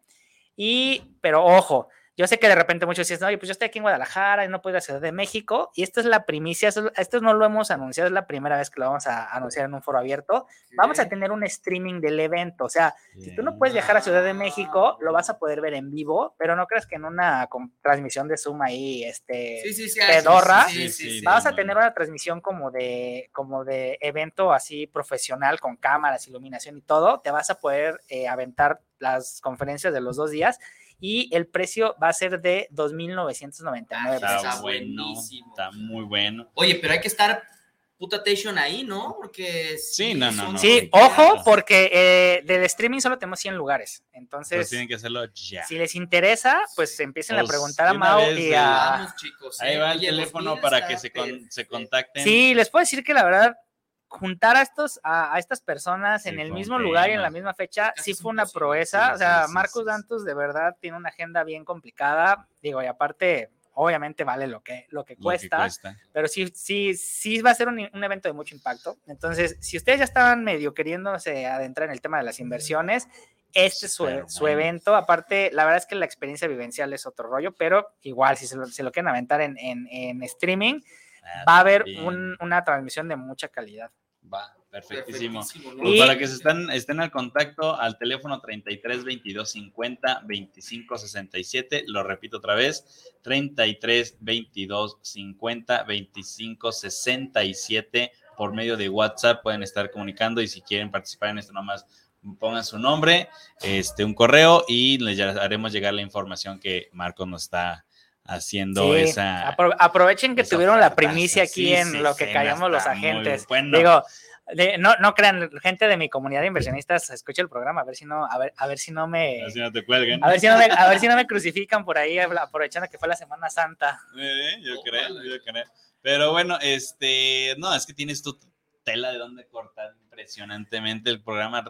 Y, pero ojo, yo sé que de repente muchos dicen, oye, pues yo estoy aquí en Guadalajara y no puedo ir a Ciudad de México. Y esta es la primicia, esto no lo hemos anunciado, es la primera vez que lo vamos a anunciar en un foro abierto. ¿Qué? Vamos a tener un streaming del evento. O sea, Bien. si tú no puedes viajar a Ciudad de México, lo vas a poder ver en vivo, pero no creas que en una transmisión de Zoom ahí, este, sí, sí, sí, pedorra, sí, sí, vas a tener una transmisión como de, como de evento así profesional con cámaras, iluminación y todo. Te vas a poder eh, aventar las conferencias de los dos días y el precio va a ser de 2.999. Ah, está, está buenísimo. Está muy bueno. Oye, pero hay que estar putation ahí, ¿no? Porque sí, no, no, no. Sí, ojo, porque eh, del streaming solo tenemos 100 lugares. Entonces, pues tienen que hacerlo ya. Si les interesa, pues empiecen pues, a preguntar a Mau y a. Vamos, chicos, ahí va el teléfono para que se, con, se contacten. Sí, les puedo decir que la verdad juntar a estos a, a estas personas sí, en el mismo pena. lugar y en la misma fecha sí fue una proeza. O sea, sí, Marcos Dantos de verdad tiene una agenda bien complicada. Digo, y aparte, obviamente vale lo que, lo que, cuesta, lo que cuesta, pero sí, sí, sí va a ser un, un, evento de mucho impacto. Entonces, si ustedes ya estaban medio queriéndose adentrar en el tema de las inversiones, este es su, bueno. su, evento. Aparte, la verdad es que la experiencia vivencial es otro rollo, pero igual, si se lo, se lo quieren aventar en, en, en streaming, ah, va a haber un, una transmisión de mucha calidad. Va, perfectísimo. perfectísimo ¿no? pues para que se estén, estén al contacto al teléfono 33 22 50 25 67, lo repito otra vez, 33 22 50 25 67 por medio de WhatsApp pueden estar comunicando y si quieren participar en esto nomás pongan su nombre, este un correo y les haremos llegar la información que Marco nos está haciendo sí, esa. Apro aprovechen que esa tuvieron la primicia aquí sí, en sí, lo que callamos los agentes. Bueno. Digo, De- no, no crean, gente de mi comunidad de inversionistas, escucha el programa, a ver si no, a ver, a ver si no me, Así no te cuelguen. a ver si no me, a ver si no me crucifican por ahí, aprovechando que fue la Semana Santa. Eh, yo Oh, creo, vale. yo creo. Pero bueno, este, no, es que tienes tu tela de dónde cortar impresionantemente el programa.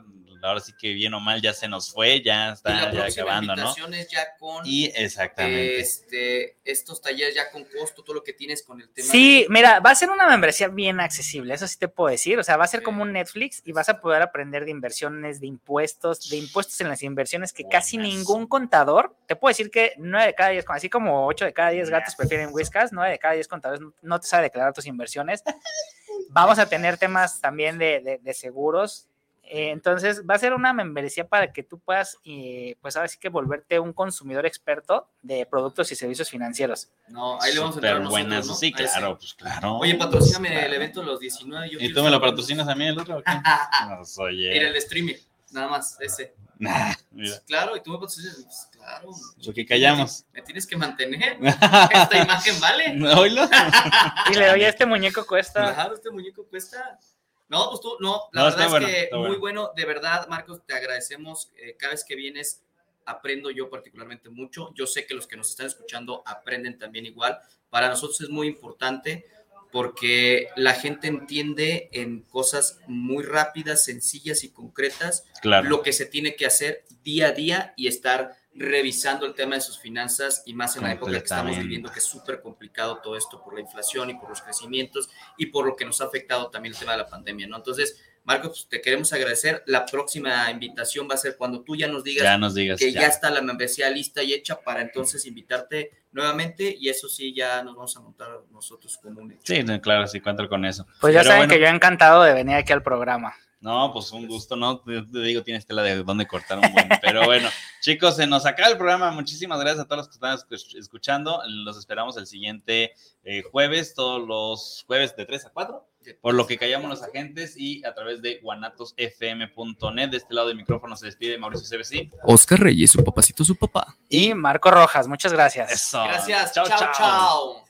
Ahora sí que bien o mal ya se nos fue, ya Y la está ya acabando, ¿no? ya con Y exactamente. este, estos talleres ya con costo, todo lo que tienes con el tema. Sí, de- mira, va a ser una membresía bien accesible, eso sí te puedo decir. O sea, va a ser como un Netflix y vas a poder aprender de inversiones, de impuestos, de impuestos en las inversiones que casi ningún contador, te puedo decir que 9 de cada 10, así como 8 de cada 10 gatos prefieren whiskas, 9 de cada 10 contadores no- no te sabe declarar tus inversiones. Vamos a tener temas también de, de- de seguros. Eh, entonces, va a ser una membresía para que tú puedas, eh, pues ahora sí que volverte un consumidor experto de productos y servicios financieros. No, ahí le vamos a entrar nosotros, buenas. ¿no? Sí, claro, pues claro. Oye, patrocíname Claro. el evento de los 19. yo ¿Y tú me lo patrocinas a mí el otro? oye. Mira, el streaming, nada más, ese. Nah, mira, Claro, y tú me patrocinas, pues, claro. porque callamos. Me tienes que mantener. Esta imagen vale. ¿Oílo? Y le doy, este muñeco cuesta. Claro, este muñeco cuesta. No, pues tú, no, la No, verdad es bueno, que muy bueno. bueno. De verdad, Marcos, te agradecemos. eh, cada vez que vienes, aprendo yo particularmente mucho. Yo sé que los que nos están escuchando aprenden también igual. Para nosotros es muy importante porque la gente entiende en cosas muy rápidas, sencillas y concretas Claro. lo que se tiene que hacer día a día y estar revisando el tema de sus finanzas y más en la época que estamos viviendo que es súper complicado todo esto por la inflación y por los crecimientos y por lo que nos ha afectado también el tema de la pandemia, ¿no? Entonces, Marcos, pues, te queremos agradecer. La próxima invitación va a ser cuando tú ya nos digas Ya nos digas. que ya. ya. está la membresía lista y hecha para entonces invitarte nuevamente y eso sí, ya nos vamos a montar nosotros como un hecho. Sí, claro, sí, cuento con eso. Pues ya Pero saben bueno, que yo encantado de venir aquí al programa. No, pues un gusto, ¿no? Te, digo, tienes tela de dónde cortar un buen. Pero bueno, chicos, se nos acaba el programa. Muchísimas gracias a todos los que están escu- escuchando. Los esperamos el siguiente eh, jueves, todos los jueves de 3 a 4. Por lo que callamos los agentes y a través de guanatosfm.net. De este lado del micrófono se despide Mauricio CBC. Oscar Reyes, su papacito, su papá. Y Marco Rojas, muchas gracias. Eso. Gracias. Chao, chao. chao. chao.